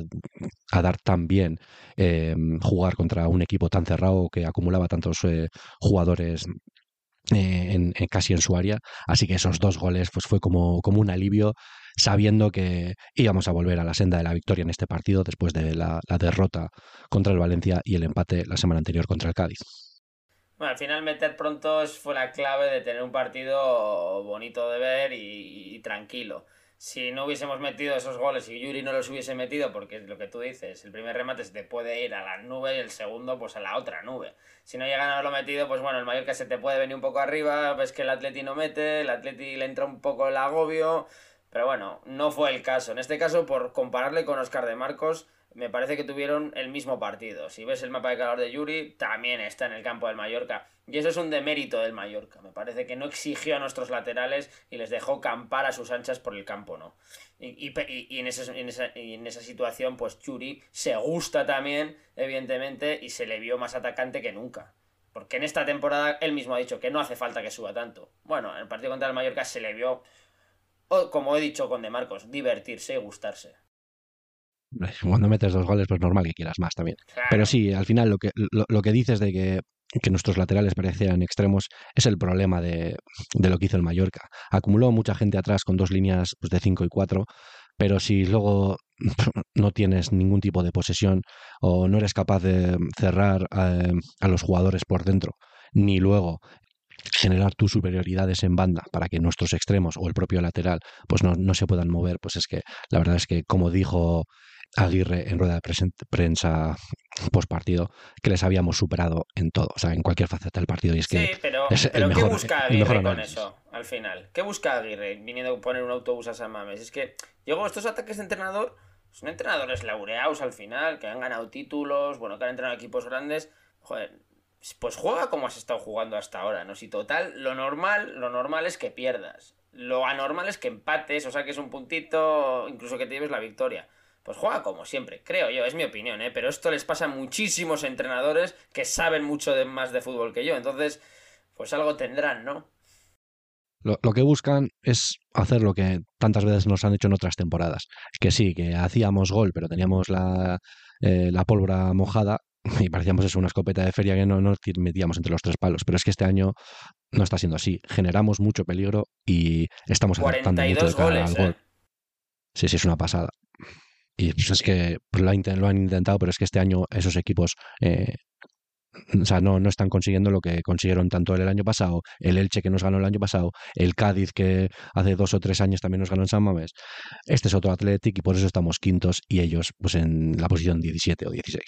Speaker 1: a dar tan bien eh, jugar contra un equipo tan cerrado que acumulaba tantos eh, jugadores eh, en, casi en su área. Así que esos dos goles pues fue como un alivio sabiendo que íbamos a volver a la senda de la victoria en este partido después de la, derrota contra el Valencia y el empate la semana anterior contra el Cádiz.
Speaker 2: Bueno, al final meter pronto fue la clave de tener un partido bonito de ver y tranquilo si no hubiésemos metido esos goles y Yuri no los hubiese metido, porque es lo que tú dices, el primer remate se te puede ir a la nube y el segundo pues a la otra nube. Si no llegan a haberlo metido, pues bueno, el Mallorca se te puede venir un poco arriba, ves que el Atleti no mete, el Atleti le entra un poco el agobio, pero bueno, no fue el caso. En este caso, por compararle con Oscar de Marcos, me parece que tuvieron el mismo partido. Si ves el mapa de calor de Yuri, también está en el campo del Mallorca. Y eso es un demérito del Mallorca. Me parece que no exigió a nuestros laterales y les dejó campar a sus anchas por el campo, ¿no? Y, en, esa, en, esa, situación, pues Yuri se gusta también, evidentemente, y se le vio más atacante que nunca. Porque en esta temporada él mismo ha dicho que no hace falta que suba tanto. Bueno, en el partido contra el Mallorca se le vio, como he dicho con De Marcos, divertirse y gustarse.
Speaker 1: Cuando metes dos goles, pues normal que quieras más también. Pero sí, al final lo que, lo, que dices de que, que, nuestros laterales parecían extremos es el problema de, de, lo que hizo el Mallorca. Acumuló mucha gente atrás con dos líneas pues, de 5 y 4, pero si luego no tienes ningún tipo de posesión o no eres capaz de cerrar a, a los jugadores por dentro, ni luego generar tus superioridades en banda para que nuestros extremos o el propio lateral pues no, no se puedan mover, pues es que la verdad es que como dijo Aguirre en rueda de prensa post partido que les habíamos superado en todo, o sea, en cualquier faceta del partido. Y es que
Speaker 2: sí, pero, ¿qué busca Aguirre con eso al final? ¿Qué busca Aguirre viniendo a poner un autobús a San Mames? Es que llegó estos ataques de entrenador, son entrenadores laureados al final, que han ganado títulos, bueno, que han entrenado equipos grandes. Joder, pues juega como has estado jugando hasta ahora, ¿no? Si total, lo normal, lo normal es que pierdas. Lo anormal es que empates o saques un puntito, incluso que te lleves la victoria pues juega como siempre, creo yo, es mi opinión, ¿eh? pero esto les pasa a muchísimos entrenadores que saben mucho de, más de fútbol que yo, entonces, pues algo tendrán, ¿no?
Speaker 1: Lo, que buscan es hacer lo que tantas veces nos han hecho en otras temporadas, que sí, que hacíamos gol, pero teníamos la, eh, la pólvora mojada y parecíamos eso, una escopeta de feria que no nos metíamos entre los tres palos, pero es que este año no está siendo así. Generamos mucho peligro y estamos
Speaker 2: acertando mucho de cara al gol. ¿eh?
Speaker 1: Sí, sí, es una pasada. Y pues es que pues, lo, han intentado, pero es que este año esos equipos eh, o sea, no, no están consiguiendo lo que consiguieron tanto el año pasado, el Elche que nos ganó el año pasado, el Cádiz que hace dos o tres años también nos ganó en San Mamés. Este es otro Athletic y por eso estamos quintos y ellos pues en la posición 17 o 16.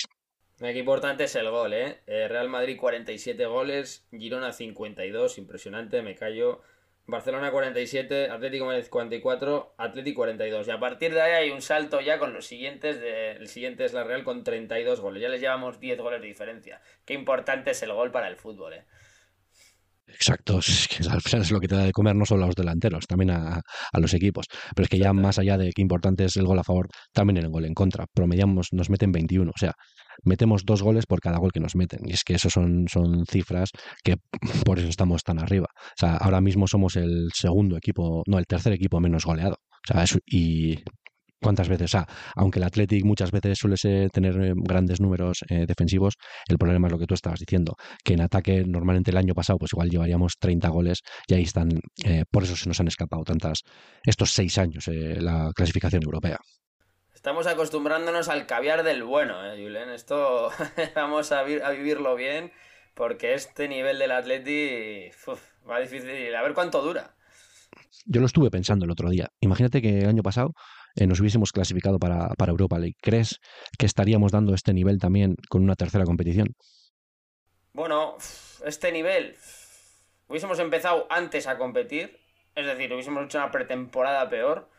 Speaker 2: Qué importante es el gol, ¿eh? ¿eh? Real Madrid 47 goles, Girona 52, impresionante, me callo. Barcelona 47, Atlético Madrid 44, Atlético 42. Y a partir de ahí hay un salto ya con los siguientes. el siguiente es la Real con 32 goles. Ya les llevamos 10 goles de diferencia. Qué importante es el gol para el fútbol, ¿eh?
Speaker 1: Exacto, es que al final es lo que te da de comer no solo a los delanteros, también a, los equipos. Pero es que ya más allá de qué importante es el gol a favor, también el gol en contra. Promediamos, nos meten 21. O sea, metemos dos goles por cada gol que nos meten. Y es que eso son, son cifras que por eso estamos tan arriba. O sea, ahora mismo somos el segundo equipo, no, el tercer equipo menos goleado. O sea, y cuántas veces, o sea, aunque el Athletic muchas veces suele tener eh, grandes números eh, defensivos, el problema es lo que tú estabas diciendo, que en ataque normalmente el año pasado pues igual llevaríamos 30 goles y ahí están, eh, por eso se nos han escapado tantas, estos seis años la clasificación europea.
Speaker 2: Estamos acostumbrándonos al caviar del bueno, ¿eh, Julen? Esto vamos a, vivirlo bien porque este nivel del Atleti va difícil. A ver cuánto dura.
Speaker 1: Yo lo estuve pensando el otro día. Imagínate que el año pasado eh, nos hubiésemos clasificado para, para Europa League. ¿Crees que estaríamos dando este nivel también con una tercera competición?
Speaker 2: Bueno, este nivel hubiésemos empezado antes a competir, es decir, hubiésemos hecho una pretemporada peor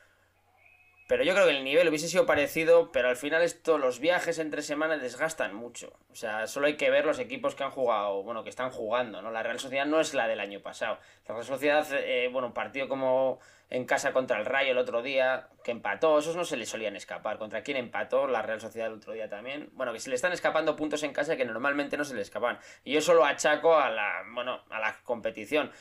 Speaker 2: pero yo creo que el nivel hubiese sido parecido, pero al final esto, los viajes entre semanas desgastan mucho. O sea, solo hay que ver los equipos que han jugado, bueno, que están jugando, ¿no? La Real Sociedad no es la del año pasado. La Real Sociedad, eh, bueno, partido como en casa contra el Rayo el otro día, que empató, esos no se le solían escapar. ¿Contra quién empató? La Real Sociedad el otro día también. Bueno, que se le están escapando puntos en casa que normalmente no se le escapan. Y yo solo achaco a la, bueno, a la competición.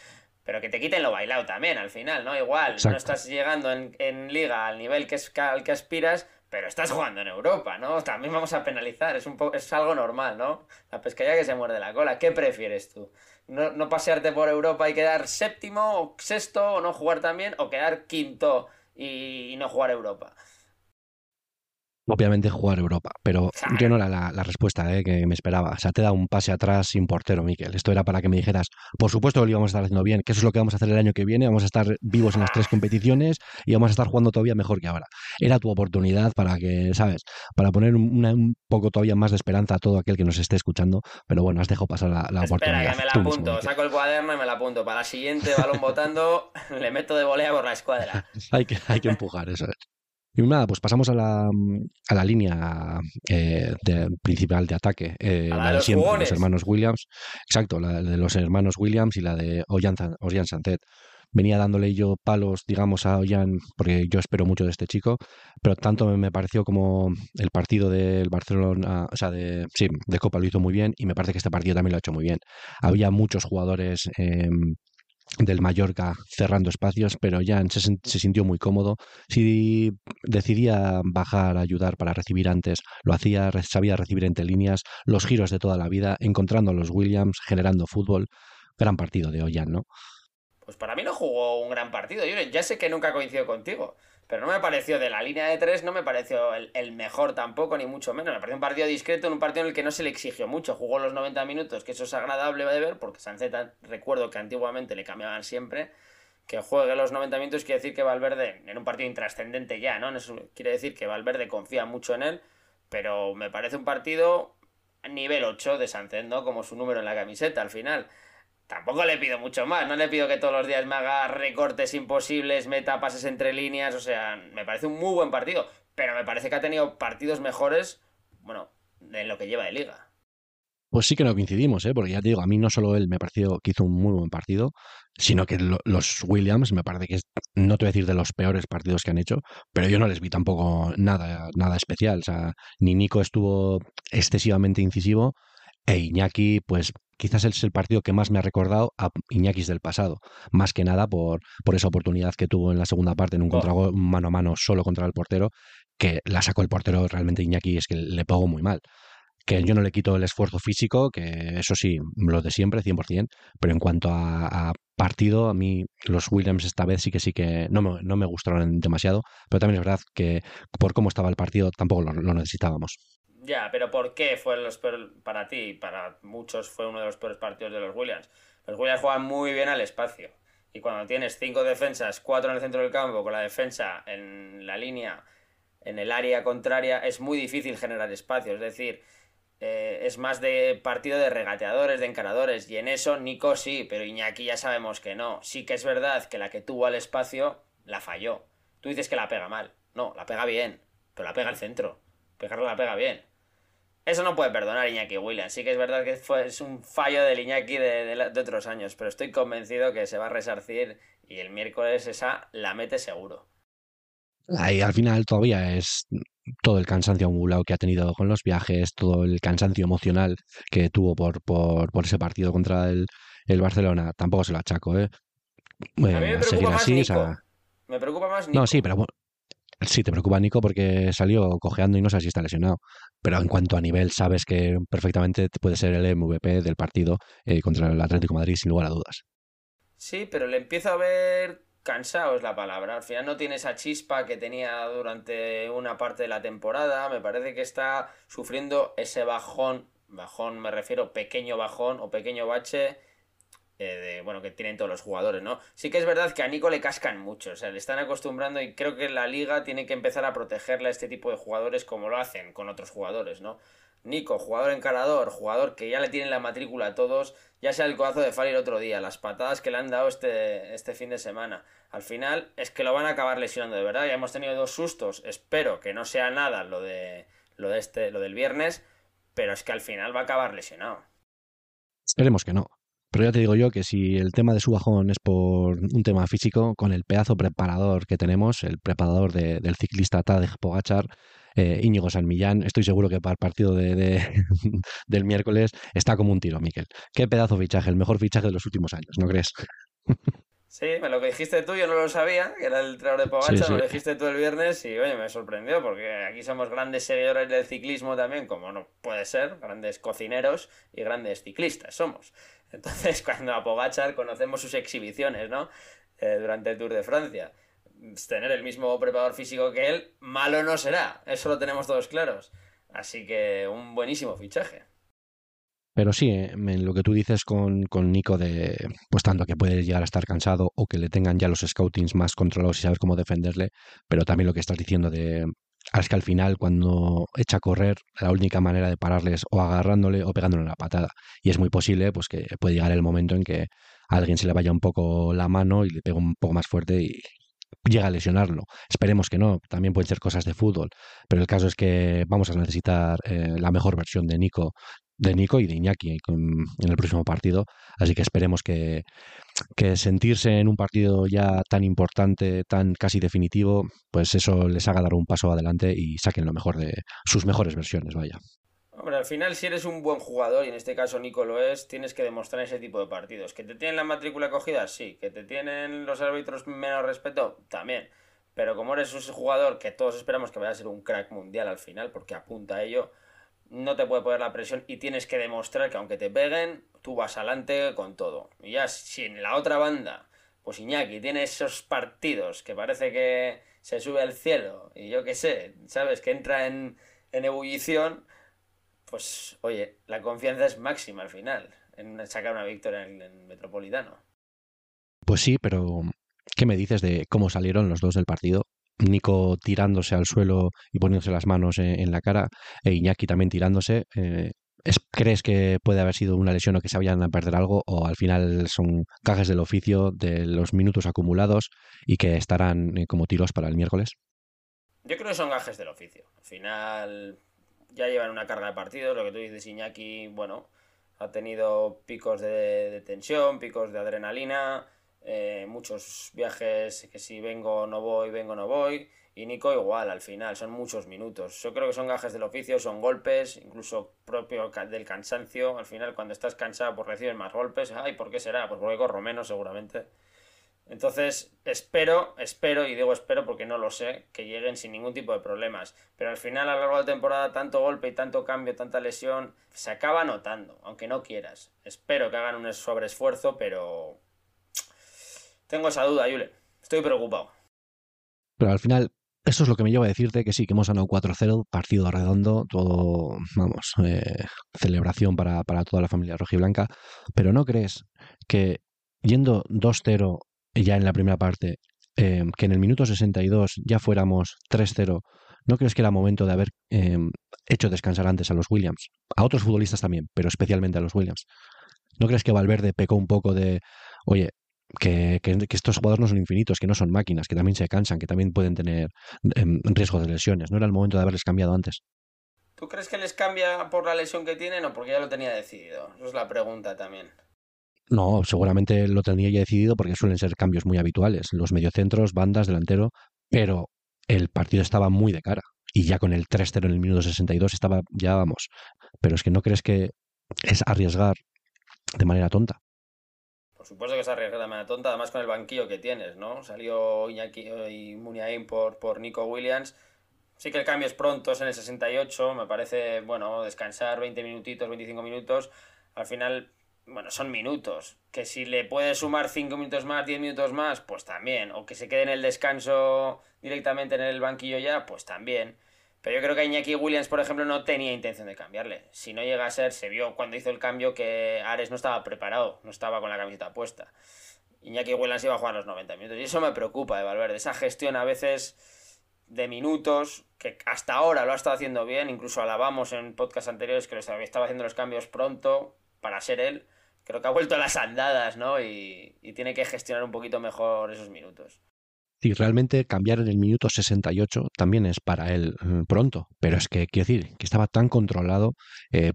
Speaker 2: Pero que te quiten lo bailado también al final, ¿no? Igual, no estás llegando en, liga al nivel que es, al que aspiras, pero estás jugando en Europa, ¿no? También vamos a penalizar, es, un es algo normal, ¿no? La pescadilla que se muerde la cola. ¿Qué prefieres tú? ¿No, ¿No, pasearte por Europa y quedar séptimo o sexto o no jugar también o quedar quinto y no jugar Europa
Speaker 1: obviamente jugar Europa, pero yo no era la, respuesta eh, que me esperaba. O sea, te da un pase atrás sin portero, Miquel. Esto era para que me dijeras, por supuesto que lo íbamos a estar haciendo bien, que eso es lo que vamos a hacer el año que viene, vamos a estar vivos en las tres competiciones y vamos a estar jugando todavía mejor que ahora. Era tu oportunidad para que, ¿sabes? Para poner un poco todavía más de esperanza a todo aquel que nos esté escuchando, pero bueno, has dejado pasar la,
Speaker 2: Espera,
Speaker 1: oportunidad.
Speaker 2: que me la apunto, saco el cuaderno y me la apunto. Para la siguiente balón botando, le meto de volea por la escuadra.
Speaker 1: hay, que, hay que empujar, eso es. Y nada, pues pasamos a la, a la línea eh, principal de ataque, eh, la de siempre, los hermanos Williams. Exacto, la de los hermanos Williams y la de Ollán, Santet. Venía dándole yo palos, digamos, a Ollán, porque yo espero mucho de este chico, pero tanto me pareció como el partido del Barcelona, o sea, de, sí, de Copa lo hizo muy bien y me parece que este partido también lo ha hecho muy bien. Había muchos jugadores eh, del Mallorca cerrando espacios, pero Jan se, sintió muy cómodo. Si decidía bajar a ayudar para recibir antes, lo hacía, sabía recibir entre líneas, los giros de toda la vida, encontrando a los Williams, generando fútbol. Gran partido de Ollán, ¿no?
Speaker 2: Pues para mí no jugó un gran partido. Yo ya sé que nunca coincido contigo, pero no me pareció de la línea de tres, no me pareció el, mejor tampoco, ni mucho menos. Me pareció un partido discreto, un partido en el que no se le exigió mucho. Jugó los 90 minutos, que eso es agradable de ver, porque Sanceta, recuerdo que antiguamente le cambiaban siempre. Que juegue los 90 minutos quiere decir que Valverde, en un partido intrascendente ya, ¿no? Quiere decir que Valverde confía mucho en él, pero me parece un partido nivel 8 de Sancet, ¿no? Como su número en la camiseta al final. Tampoco le pido mucho más, no le pido que todos los días me haga recortes imposibles, meta pases entre líneas, o sea, me parece un muy buen partido, pero me parece que ha tenido partidos mejores, bueno, en lo que lleva de liga.
Speaker 1: Pues sí que no coincidimos, ¿eh? porque ya te digo, a mí no solo él me pareció que hizo un muy buen partido, sino que los Williams me parece que no te voy a decir de los peores partidos que han hecho, pero yo no les vi tampoco nada, nada especial. O sea, ni Nico estuvo excesivamente incisivo, e Iñaki, pues quizás es el partido que más me ha recordado a Iñakis del pasado, más que nada por, por esa oportunidad que tuvo en la segunda parte en un oh. mano a mano solo contra el portero, que la sacó el portero realmente Iñaki, es que le pegó muy mal. Que yo no le quito el esfuerzo físico, que eso sí, lo de siempre, 100%, pero en cuanto a, partido, a mí los Williams esta vez sí que sí que no me, no me gustaron demasiado, pero también es verdad que por cómo estaba el partido tampoco lo necesitábamos.
Speaker 2: Ya, pero ¿por qué fue los para ti? Para muchos fue uno de los peores partidos de los Williams. Los Williams juegan muy bien al espacio. Y cuando tienes cinco defensas, cuatro en el centro del campo, con la defensa en la línea, en el área contraria, es muy difícil generar espacio. Es decir, eh, es más de partido de regateadores, de encaradores. Y en eso Nico sí, pero Iñaki ya sabemos que no. Sí que es verdad que la que tuvo al espacio la falló. Tú dices que la pega mal. No, la pega bien, pero la pega al centro. Pegarla la pega bien. Eso no puede perdonar Iñaki Williams. Sí que es verdad que fue, es un fallo del Iñaki de, otros años, pero estoy convencido que se va a resarcir y el miércoles esa la mete seguro.
Speaker 1: Ahí al final todavía es todo el cansancio acumulado que ha tenido con los viajes, todo el cansancio emocional que tuvo por, por, ese partido contra el, Barcelona. Tampoco se lo achaco, ¿eh?
Speaker 2: a mí me preocupa más Nico. Me preocupa más Nico.
Speaker 1: No, sí, pero Sí, te preocupa Nico porque salió cojeando y no sé si está lesionado. Pero en cuanto a nivel, sabes que perfectamente puede ser el MVP del partido eh, contra el Atlético Madrid, sin lugar a dudas.
Speaker 2: Sí, pero le empiezo a ver cansado, es la palabra. Al final no tiene esa chispa que tenía durante una parte de la temporada. Me parece que está sufriendo ese bajón. Bajón, me refiero pequeño bajón o pequeño bache eh, bueno, que tienen todos los jugadores, ¿no? Sí que es verdad que a Nico le cascan mucho, o sea, le están acostumbrando y creo que la liga tiene que empezar a protegerle a este tipo de jugadores como lo hacen con otros jugadores, ¿no? Nico, jugador encarador, jugador que ya le tienen la matrícula a todos, ya sea el codazo de Fali el otro día, las patadas que le han dado este, este fin de semana. Al final es que lo van a acabar lesionando de verdad. Ya hemos tenido dos sustos. Espero que no sea nada lo de lo de este, lo del viernes, pero es que al final va a acabar lesionado.
Speaker 1: Esperemos que no. Pero ya te digo yo que si el tema de su bajón es por un tema físico, con el pedazo preparador que tenemos, el preparador del ciclista Tadej Pogachar, eh, Íñigo San Millán, estoy seguro que para el partido de, del miércoles está como un tiro, Miquel. Qué pedazo fichaje, el mejor fichaje de los últimos años, ¿no crees?
Speaker 2: Sí, me lo que dijiste tú, yo no lo sabía, que era el entrenador de Pogacar, lo dijiste tú el viernes y oye, me sorprendió porque aquí somos grandes seguidores del ciclismo también, como no puede ser, grandes cocineros y grandes ciclistas somos. Entonces, cuando a Pogachar conocemos sus exhibiciones, ¿no? Eh, durante el Tour de Francia. tener el mismo preparador físico que él, malo no será. Eso lo tenemos todos claros. Así que un buenísimo fichaje.
Speaker 1: Pero sí, eh, en lo que tú dices con, con, Nico de, pues tanto que puede llegar a estar cansado o que le tengan ya los scoutings más controlados y saber cómo defenderle, pero también lo que estás diciendo de, es que al final cuando echa a correr, la única manera de pararles o agarrándole o pegándole una patada. Y es muy posible pues que puede llegar el momento en que a alguien se le vaya un poco la mano y le pega un poco más fuerte y llega a lesionarlo. Esperemos que no, también pueden ser cosas de fútbol, pero el caso es que vamos a necesitar eh, la mejor versión de Nico de Nico y de Iñaki en el próximo partido. Así que esperemos que, que, sentirse en un partido ya tan importante, tan casi definitivo, pues eso les haga dar un paso adelante y saquen lo mejor de sus mejores versiones, vaya.
Speaker 2: Hombre, al final si eres un buen jugador, y en este caso Nico lo es, tienes que demostrar ese tipo de partidos. ¿Que te tienen la matrícula cogida? Sí. ¿Que te tienen los árbitros menos respeto? También. Pero como eres ese jugador que todos esperamos que vaya a ser un crack mundial al final, porque apunta a ello, no te puede poner la presión y tienes que demostrar que aunque te peguen, tú vas adelante con todo. Y ya si en la otra banda, pues Iñaki tiene esos partidos que parece que se sube al cielo y yo qué sé, ¿sabes? Que entra en, ebullición, pues oye, la confianza es máxima al final en sacar una victoria en el Metropolitano.
Speaker 1: Pues sí, pero ¿qué me dices de cómo salieron los dos del partido? Nico tirándose al suelo y poniéndose las manos en, la cara, e Iñaki también tirándose. Eh, ¿Crees que puede haber sido una lesión o que se vayan a perder algo? ¿O al final son cajas del oficio de los minutos acumulados y que estarán eh, como tiros para el miércoles?
Speaker 2: Yo creo que son gajes del oficio. Al final ya llevan una carga de partidos. Lo que tú dices, Iñaki, bueno, ha tenido picos de tensión, picos de adrenalina eh, muchos viajes que si vengo no voy, vengo no voy. Y Nico igual, al final, son muchos minutos. Yo creo que son gajes del oficio, son golpes, incluso propio del cansancio. Al final, cuando estás cansado, pues recibes más golpes. Ay, ¿por qué será? Pues porque corro menos, seguramente. Entonces, espero, espero, y digo espero porque no lo sé, que lleguen sin ningún tipo de problemas. Pero al final, a lo largo de la temporada, tanto golpe y tanto cambio, tanta lesión, se acaba notando, aunque no quieras. Espero que hagan un sobreesfuerzo, pero tengo esa duda, Yule. Estoy preocupado.
Speaker 1: Pero al final, eso es lo que me lleva a decirte que sí, que hemos ganado 4-0, partido redondo, todo, vamos, eh, celebración para, toda la familia rojiblanca. Pero ¿no crees que yendo 2-0 ya en la primera parte, eh, que en el minuto 62 ya fuéramos 3-0, ¿no crees que era momento de haber eh, hecho descansar antes a los Williams? A otros futbolistas también, pero especialmente a los Williams. ¿No crees que Valverde pecó un poco de, oye, que, estos jugadores no son infinitos, que no son máquinas, que también se cansan, que también pueden tener em, riesgo de lesiones. ¿No era el momento de haberles cambiado antes?
Speaker 2: ¿Tú crees que les cambia por la lesión que tienen o porque ya lo tenía decidido? Esa es la pregunta también.
Speaker 1: No, seguramente lo tenía ya decidido porque suelen ser cambios muy habituales. Los mediocentros, bandas, delantero, pero el partido estaba muy de cara. Y ya con el 3-0 en el minuto 62 estaba, ya vamos. Pero es que no crees que es arriesgar de manera tonta.
Speaker 2: Supuesto que se arriesga de manera tonta, además con el banquillo que tienes, ¿no? Salió Iñaki y Muniain por, por Nico Williams. Sí que el cambio es pronto, es en el 68, me parece, bueno, descansar 20 minutitos, 25 minutos. Al final, bueno, son minutos. Que si le puedes sumar 5 minutos más, 10 minutos más, pues también. O que se quede en el descanso directamente en el banquillo ya, pues también. Pero yo creo que Iñaki Williams, por ejemplo, no tenía intención de cambiarle. Si no llega a ser, se vio cuando hizo el cambio que Ares no estaba preparado, no estaba con la camiseta puesta. Iñaki Williams iba a jugar los 90 minutos. Y eso me preocupa de Valverde. Esa gestión a veces de minutos, que hasta ahora lo ha estado haciendo bien. Incluso alabamos en podcast anteriores que estaba haciendo los cambios pronto para ser él. Creo que ha vuelto a las andadas, ¿no? y tiene que gestionar un poquito mejor esos minutos.
Speaker 1: Y realmente cambiar en el minuto 68 también es para él mm, pronto, pero es que, quiero decir, que estaba tan controlado, eh,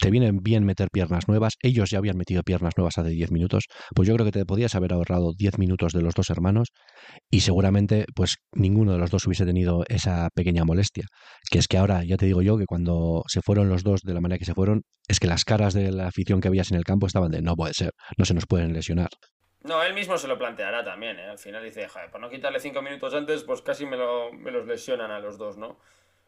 Speaker 1: te vienen bien meter piernas nuevas, ellos ya habían metido piernas nuevas hace 10 minutos, pues yo creo que te podías haber ahorrado 10 minutos de los dos hermanos y seguramente pues ninguno de los dos hubiese tenido esa pequeña molestia, que es que ahora ya te digo yo que cuando se fueron los dos de la manera que se fueron, es que las caras de la afición que habías en el campo estaban de no puede ser, no se nos pueden lesionar.
Speaker 2: No, él mismo se lo planteará también, ¿eh? Al final dice, joder, por no quitarle cinco minutos antes, pues casi me, lo, los lesionan a los dos, ¿no?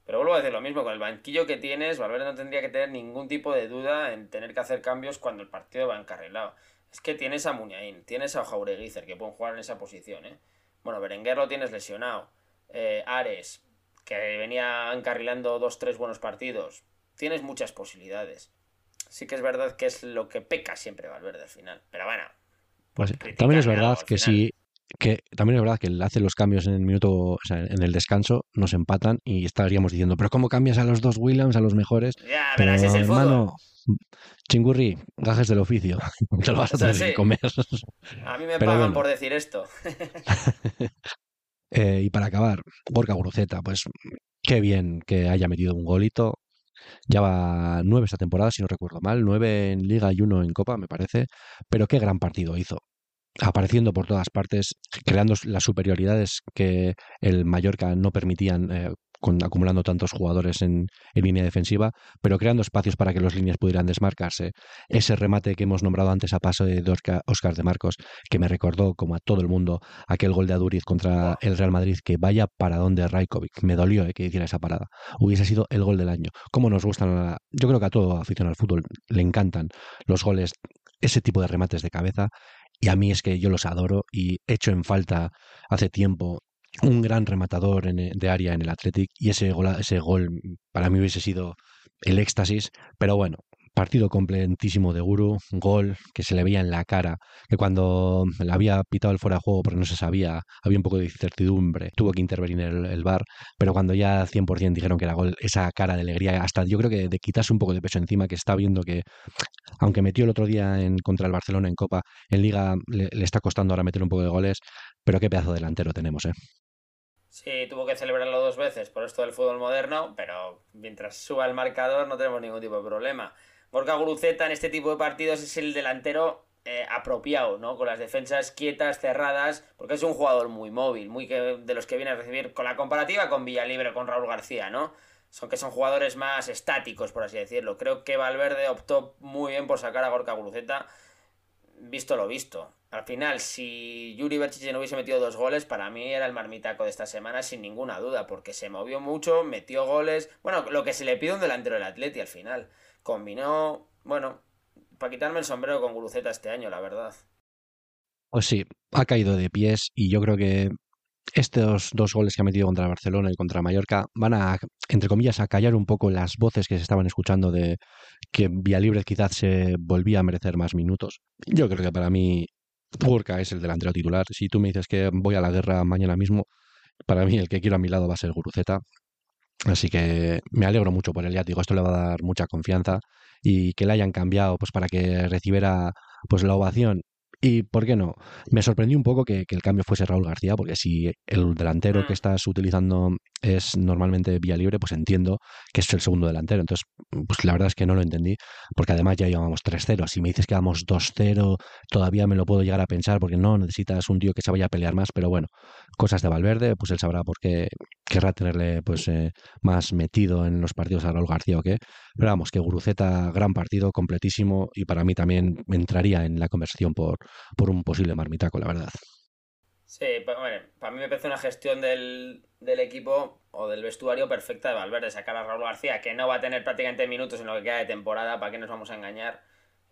Speaker 2: Pero vuelvo a decir lo mismo, con el banquillo que tienes, Valverde no tendría que tener ningún tipo de duda en tener que hacer cambios cuando el partido va encarrilado. Es que tienes a Muñain, tienes a Jaureguizer, que pueden jugar en esa posición, ¿eh? Bueno, Berenguer lo tienes lesionado. Eh, Ares, que venía encarrilando dos, tres buenos partidos. Tienes muchas posibilidades. Sí que es verdad que es lo que peca siempre Valverde al final. Pero bueno.
Speaker 1: Pues, también es verdad que si que también es verdad que él hace los cambios en el minuto, o sea, en el descanso, nos empatan y estaríamos diciendo, pero ¿cómo cambias a los dos Williams, a los mejores?
Speaker 2: Ya, pero ese es el hermano,
Speaker 1: chingurri, gajes del oficio, te lo vas a tener que comer.
Speaker 2: A mí me pagan por decir esto.
Speaker 1: eh, y para acabar, Gorka Guruceta, pues qué bien que haya metido un golito. Ya va nueve esta temporada, si no recuerdo mal, nueve en Liga y uno en Copa, me parece. Pero qué gran partido hizo apareciendo por todas partes, creando las superioridades que el Mallorca no permitían, eh, con, acumulando tantos jugadores en, línea defensiva, pero creando espacios para que los líneas pudieran desmarcarse. Ese remate que hemos nombrado antes a paso de Oscar de Marcos, que me recordó, como a todo el mundo, aquel gol de Aduriz contra el Real Madrid, que vaya para donde Rajkovic. Me dolió eh, que hiciera esa parada. Hubiese sido el gol del año. Cómo nos gustan, yo creo que a todo aficionado al fútbol le encantan los goles ese tipo de remates de cabeza y a mí es que yo los adoro y hecho en falta hace tiempo un gran rematador eh, de área en el Athletic y ese gol, gol para mí hubiese sido el éxtasis, pero bueno, partido completísimo de Guru, gol que se le veía en la cara, que cuando le había pitado el fuera de juego porque no se sabía, había un poco de incertidumbre, tuvo que intervenir el, el bar, pero cuando ya 100% dijeron que era gol, esa cara de alegría, hasta yo creo que de quitarse un poco de peso encima, que está viendo que, aunque metió el otro día en, contra el Barcelona en Copa, en Liga le, le está costando ahora meter un poco de goles, pero qué pedazo delantero tenemos, ¿eh?
Speaker 2: Sí, tuvo que celebrarlo dos veces por esto del fútbol moderno, pero mientras suba el marcador no tenemos ningún tipo de problema. Gorka Guruceta en este tipo de partidos es el delantero eh, apropiado, ¿no? Con las defensas quietas, cerradas, porque es un jugador muy móvil, muy que, de los que viene a recibir, con la comparativa con Villalibre, con Raúl García, ¿no? Son que son jugadores más estáticos, por así decirlo. Creo que Valverde optó muy bien por sacar a Gorka Guruceta, visto lo visto. Al final, si Yuri Berchiche no hubiese metido dos goles, para mí era el marmitaco de esta semana sin ninguna duda, porque se movió mucho, metió goles. Bueno, lo que se le pide a un delantero del Atleti al final combinó, bueno, para quitarme el sombrero con Guruceta este año, la verdad.
Speaker 1: Pues sí, ha caído de pies y yo creo que estos dos goles que ha metido contra Barcelona y contra Mallorca van a, entre comillas, a callar un poco las voces que se estaban escuchando de que Libre quizás se volvía a merecer más minutos. Yo creo que para mí Burka es el delantero titular. Si tú me dices que voy a la guerra mañana mismo, para mí el que quiero a mi lado va a ser Guruceta. Así que me alegro mucho por él, ya digo, esto le va a dar mucha confianza y que le hayan cambiado pues para que recibiera pues la ovación y, ¿por qué no? Me sorprendió un poco que, el cambio fuese Raúl García, porque si el delantero que mm. estás utilizando es normalmente vía libre, pues entiendo que es el segundo delantero. Entonces, pues la verdad es que no lo entendí, porque además ya llevamos 3-0. Si me dices que vamos 2-0, todavía me lo puedo llegar a pensar, porque no necesitas un tío que se vaya a pelear más, pero bueno, cosas de Valverde, pues él sabrá por qué querrá tenerle pues eh, más metido en los partidos a Raúl García o qué. Pero vamos, que Guruceta, gran partido, completísimo, y para mí también entraría en la conversación por, por un posible marmitaco, la verdad.
Speaker 2: Sí, para mí me parece una gestión del, del, equipo o del vestuario perfecta de Valverde. Sacar a Raúl García, que no va a tener prácticamente minutos en lo que queda de temporada, ¿para qué nos vamos a engañar?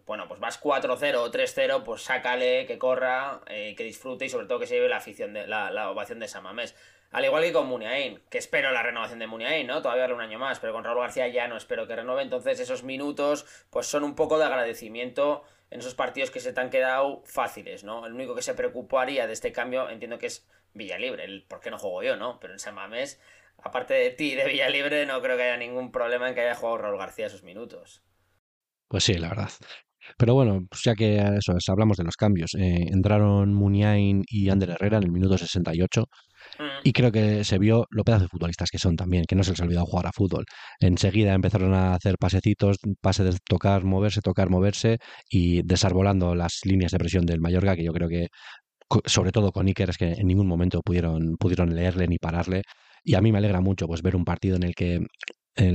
Speaker 2: Bueno, pues vas 4-0 o 3-0, pues sácale, que corra, eh, que disfrute y sobre todo que se lleve la afición de la, la ovación de Samamés. Al igual que con Muniain, que espero la renovación de Muniain, ¿no? Todavía un año más, pero con Raúl García ya no espero que renueve. Entonces esos minutos pues son un poco de agradecimiento en esos partidos que se te han quedado fáciles, ¿no? El único que se preocuparía de este cambio entiendo que es Villalibre, el por qué no juego yo, ¿no? Pero en San Mamés, aparte de ti de Villalibre, no creo que haya ningún problema en que haya jugado Raúl García esos minutos.
Speaker 1: Pues sí, la verdad. Pero bueno, pues ya que eso, hablamos de los cambios. Eh, entraron Muniain y Ander Herrera en el minuto 68 mm. y creo que se vio lo pedazos de futbolistas que son también, que no se les ha olvidado jugar a fútbol. Enseguida empezaron a hacer pasecitos, pase de tocar, moverse, tocar, moverse y desarbolando las líneas de presión del Mallorca, que yo creo que sobre todo con Iker es que en ningún momento pudieron, pudieron leerle ni pararle. Y a mí me alegra mucho pues ver un partido en el que le,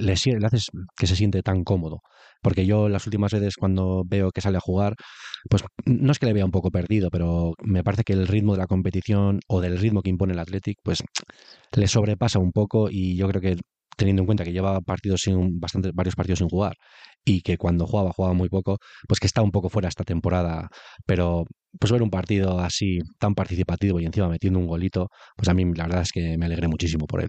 Speaker 1: le, haces que se siente tan cómodo. Porque yo las últimas veces cuando veo que sale a jugar, pues no es que le vea un poco perdido, pero me parece que el ritmo de la competición o del ritmo que impone el Athletic, pues le sobrepasa un poco y yo creo que teniendo en cuenta que lleva partidos sin bastante, varios partidos sin jugar y que cuando jugaba jugaba muy poco, pues que está un poco fuera esta temporada, pero pues ver un partido así tan participativo y encima metiendo un golito, pues a mí la verdad es que me alegré muchísimo por él.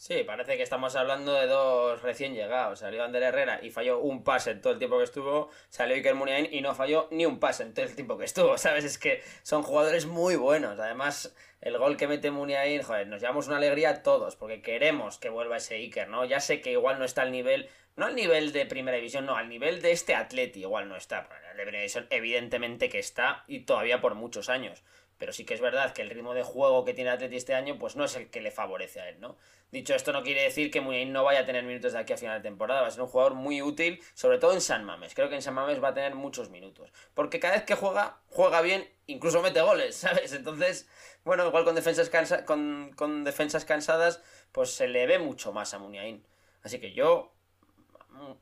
Speaker 2: Sí, parece que estamos hablando de dos recién llegados. Salió Ander Herrera y falló un pase en todo el tiempo que estuvo. Salió Iker Muniain y no falló ni un pase en todo el tiempo que estuvo. ¿Sabes? Es que son jugadores muy buenos. Además, el gol que mete Muniain, joder, nos llevamos una alegría a todos porque queremos que vuelva ese Iker, ¿no? Ya sé que igual no está al nivel, no al nivel de primera división, no, al nivel de este Atleti igual no está. El de primera división, evidentemente que está y todavía por muchos años pero sí que es verdad que el ritmo de juego que tiene Atleti este año pues no es el que le favorece a él, ¿no? Dicho esto no quiere decir que Muniain no vaya a tener minutos de aquí a final de temporada, va a ser un jugador muy útil, sobre todo en San Mames, creo que en San Mames va a tener muchos minutos, porque cada vez que juega, juega bien, incluso mete goles, ¿sabes? Entonces, bueno, igual con defensas, con, con defensas cansadas, pues se le ve mucho más a Muniain. Así que yo,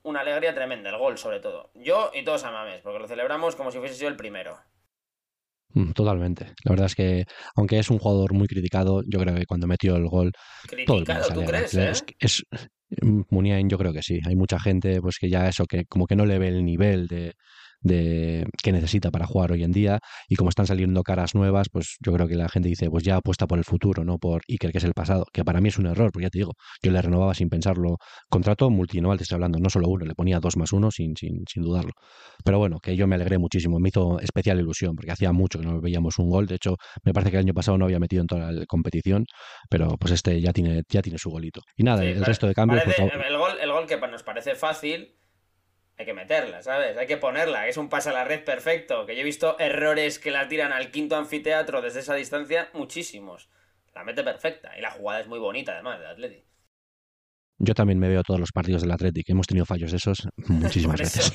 Speaker 2: una alegría tremenda, el gol sobre todo. Yo y todos San Mames, porque lo celebramos como si fuese sido el primero.
Speaker 1: Mm, totalmente. La verdad es que, aunque es un jugador muy criticado, yo creo que cuando metió el gol.
Speaker 2: Criticado, ¿tú crees? Eh?
Speaker 1: Es, mm, Muniain, yo creo que sí. Hay mucha gente pues que ya eso, que como que no le ve el nivel de, de que necesita para jugar hoy en día. Y como están saliendo caras nuevas, pues yo creo que la gente dice, pues ya apuesta por el futuro, no por Iker, que es el pasado, que para mí es un error, porque ya te digo, yo le renovaba sin pensarlo, contrato multianual, te estoy hablando, no solo uno, le ponía dos más uno sin, sin, sin dudarlo. Pero bueno, que yo me alegré muchísimo, me hizo especial ilusión, porque hacía mucho que no veíamos un gol, de hecho, me parece que el año pasado no había metido en toda la competición, pero pues este ya tiene, ya tiene su golito. Y nada, el resto de cambios...
Speaker 2: Pues, el, gol, el gol que nos parece fácil hay que meterla, ¿sabes? Hay que ponerla, es un pase a la red perfecto, que yo he visto errores que la tiran al quinto anfiteatro desde esa distancia, muchísimos. La mete perfecta y la jugada es muy bonita además del Atleti.
Speaker 1: Yo también me veo todos los partidos del Athletic, hemos tenido fallos de esos muchísimas veces.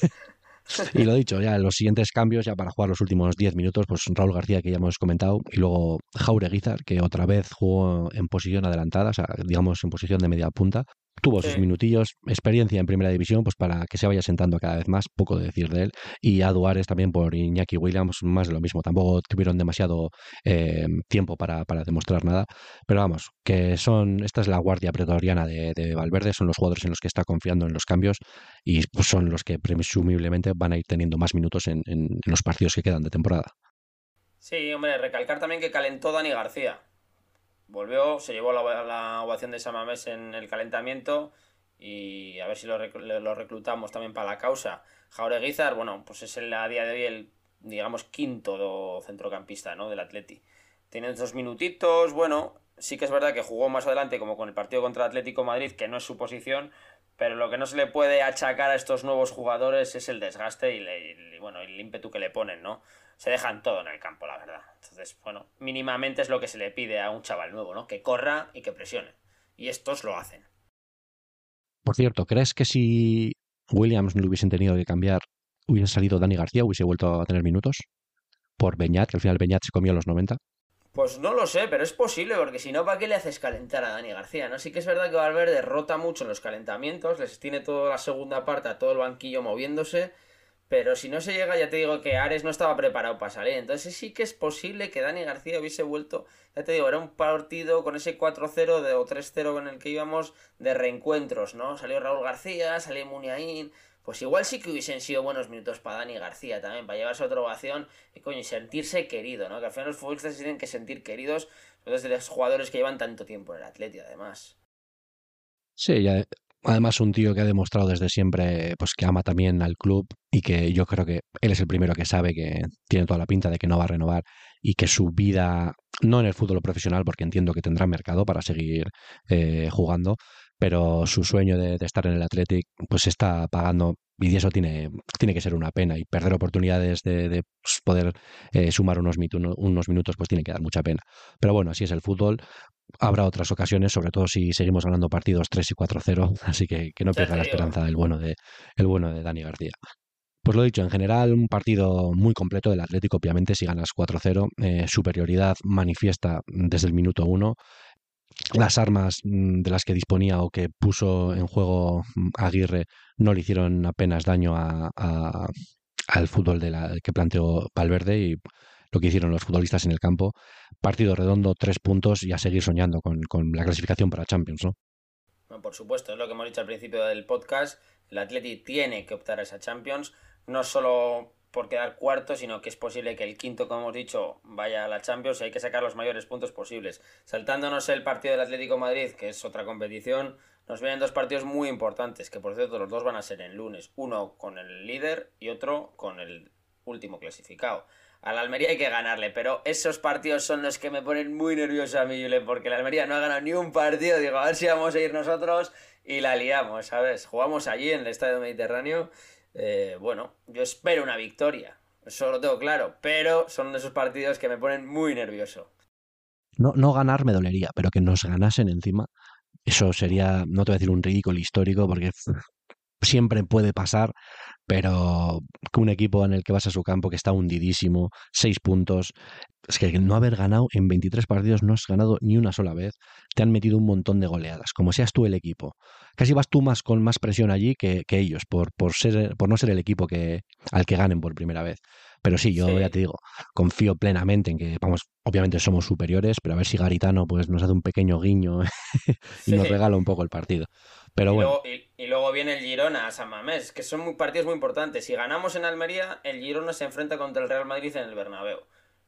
Speaker 1: y lo dicho, ya los siguientes cambios, ya para jugar los últimos 10 minutos, pues Raúl García, que ya hemos comentado, y luego Jaureguizar, que otra vez jugó en posición adelantada, o sea, digamos en posición de media punta, tuvo sus minutillos, experiencia en primera división, pues para que se vaya sentando cada vez más, poco de decir de él, y a Duárez también por Iñaki Williams, más de lo mismo, tampoco tuvieron demasiado eh, tiempo para, para, demostrar nada, pero vamos, que son, esta es la guardia pretoriana de, de, Valverde, son los jugadores en los que está confiando en los cambios y pues, son los que presumiblemente van a ir teniendo más minutos en, en los partidos que quedan de temporada.
Speaker 2: Sí, hombre, recalcar también que calentó Dani García volvió, se llevó la, ovación de Samamés en el calentamiento y a ver si lo, reclutamos también para la causa. Jaureguizar, bueno, pues es el, a día de hoy el, digamos, quinto centrocampista ¿no? del Atleti. Tiene dos minutitos, bueno, sí que es verdad que jugó más adelante como con el partido contra Atlético Madrid, que no es su posición, pero lo que no se le puede achacar a estos nuevos jugadores es el desgaste y, bueno, el ímpetu que le ponen, ¿no? Se dejan todo en el campo, la verdad. Entonces, bueno, mínimamente es lo que se le pide a un chaval nuevo, ¿no? Que corra y que presione. Y estos lo hacen.
Speaker 1: Por cierto, ¿crees que si Williams no lo hubiesen tenido que cambiar, hubiese salido Dani García, hubiese vuelto a tener minutos? Por Beñat, que al final Beñat se comió los 90.
Speaker 2: Pues no lo sé, pero es posible, porque si no, ¿para qué le haces calentar a Dani García? ¿no? Sí que es verdad que Valverde rota mucho en los calentamientos, les tiene toda la segunda parte a todo el banquillo moviéndose, pero si no se llega, ya te digo que Ares no estaba preparado para salir. Entonces sí que es posible que Dani García hubiese vuelto, ya te digo, era un partido con ese 4-0 o 3-0 en el que íbamos de reencuentros, ¿no? Salió Raúl García, salió Muniain, pues igual sí que hubiesen sido buenos minutos para Dani García también, para llevarse otra ovación y coño, sentirse querido, ¿no? Que al final los futbolistas se tienen que sentir queridos desde los jugadores que llevan tanto tiempo en el Atleti, además.
Speaker 1: Sí, ya, además un tío que ha demostrado desde siempre pues que ama también al club y que yo creo que él es el primero que sabe que tiene toda la pinta de que no va a renovar y que su vida, no en el fútbol profesional, porque entiendo que tendrá mercado para seguir eh, jugando, pero su sueño de, estar en el Athletic pues está pagando y eso tiene, tiene que ser una pena y perder oportunidades de, pues, poder eh, sumar unos, unos minutos pues tiene que dar mucha pena. Pero bueno, así es el fútbol. Habrá otras ocasiones, sobre todo si seguimos ganando partidos 3 y 4-0, así que, que no pierda la esperanza el bueno de, el bueno de Dani García. Pues lo dicho, en general un partido muy completo del Atlético, obviamente si ganas 4-0, eh, superioridad manifiesta desde el minuto 1, las armas mm, de las que disponía o que puso en juego mm, Aguirre no le hicieron apenas daño a, al fútbol de la, que planteó Valverde y lo que hicieron los futbolistas en el campo. Partido redondo, tres puntos y a seguir soñando con, la clasificación para Champions, ¿no?
Speaker 2: por supuesto, es lo que hemos dicho al principio del podcast. El Atleti tiene que optar a esa Champions, no solo por quedar cuarto, sino que es posible que el quinto, como hemos dicho, vaya a la Champions y hay que sacar los mayores puntos posibles. Saltándonos el partido del Atlético Madrid, que es otra competición, nos vienen dos partidos muy importantes, que por cierto los dos van a ser en lunes, uno con el líder y otro con el último clasificado. Al Almería hay que ganarle, pero esos partidos son los que me ponen muy nervioso a mí, Julen, porque el Almería no ha ganado ni un partido. Digo, a ver si vamos a ir nosotros y la liamos, ¿sabes? Jugamos allí en el Estadio Mediterráneo eh, bueno, yo espero una victoria, eso lo tengo claro, pero son de esos partidos que me ponen muy nervioso.
Speaker 1: No, no ganar me dolería, pero que nos ganasen encima, eso sería, no te voy a decir un ridículo histórico, porque siempre puede pasar, pero que un equipo en el que vas a su campo que está hundidísimo, seis puntos, es que no haber ganado en 23 partidos no has ganado ni una sola vez, te han metido un montón de goleadas, como seas tú el equipo. Casi vas tú más con más presión allí que, que ellos, por, por, ser, por no ser el equipo que, al que ganen por primera vez. Pero sí, yo ya te digo, confío plenamente en que, vamos, obviamente somos superiores, pero a ver si Garitano pues nos hace un pequeño guiño y nos regala un poco el partido. Pero
Speaker 2: y,
Speaker 1: bueno.
Speaker 2: luego, y, luego viene el Girona a San Mamés, que son muy, partidos muy importantes. Si ganamos en Almería, el Girona se enfrenta contra el Real Madrid en el Bernabéu.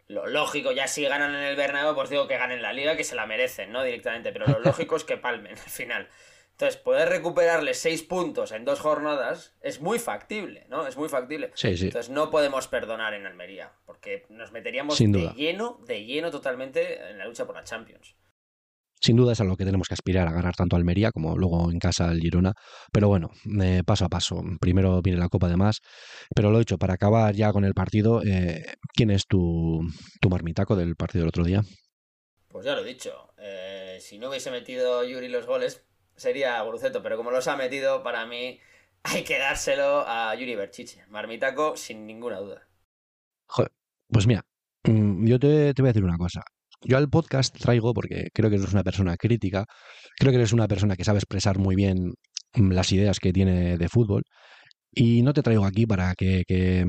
Speaker 2: Lo lógico, ya si ganan en el Bernabéu, pues digo que ganen la liga, que se la merecen, ¿no? Directamente, pero lo lógico es que palmen al final. Entonces, poder recuperarle seis puntos en dos jornadas es muy factible, ¿no? Es muy factible.
Speaker 1: Sí, sí.
Speaker 2: Entonces, no podemos perdonar en Almería, porque nos meteríamos de lleno, de lleno totalmente en la lucha por la Champions.
Speaker 1: Sin duda es a lo que tenemos que aspirar, a ganar tanto Almería como luego en casa el Girona. Pero bueno, eh, paso a paso. Primero viene la Copa de Más. Pero lo he dicho, para acabar ya con el partido, eh, ¿quién es tu, tu marmitaco del partido del otro día?
Speaker 2: Pues ya lo he dicho. Eh, si no hubiese metido Yuri los goles, sería Guruceto, pero como los ha metido, para mí hay que dárselo a Yuri Berchiche. Marmitaco, sin ninguna duda.
Speaker 1: Joder, pues mira, mm, yo te, te, voy a decir una cosa. Yo al podcast traigo, porque creo que eres una persona crítica, creo que eres una persona que sabe expresar muy bien mm, las ideas que tiene de fútbol, y no te traigo aquí para que, que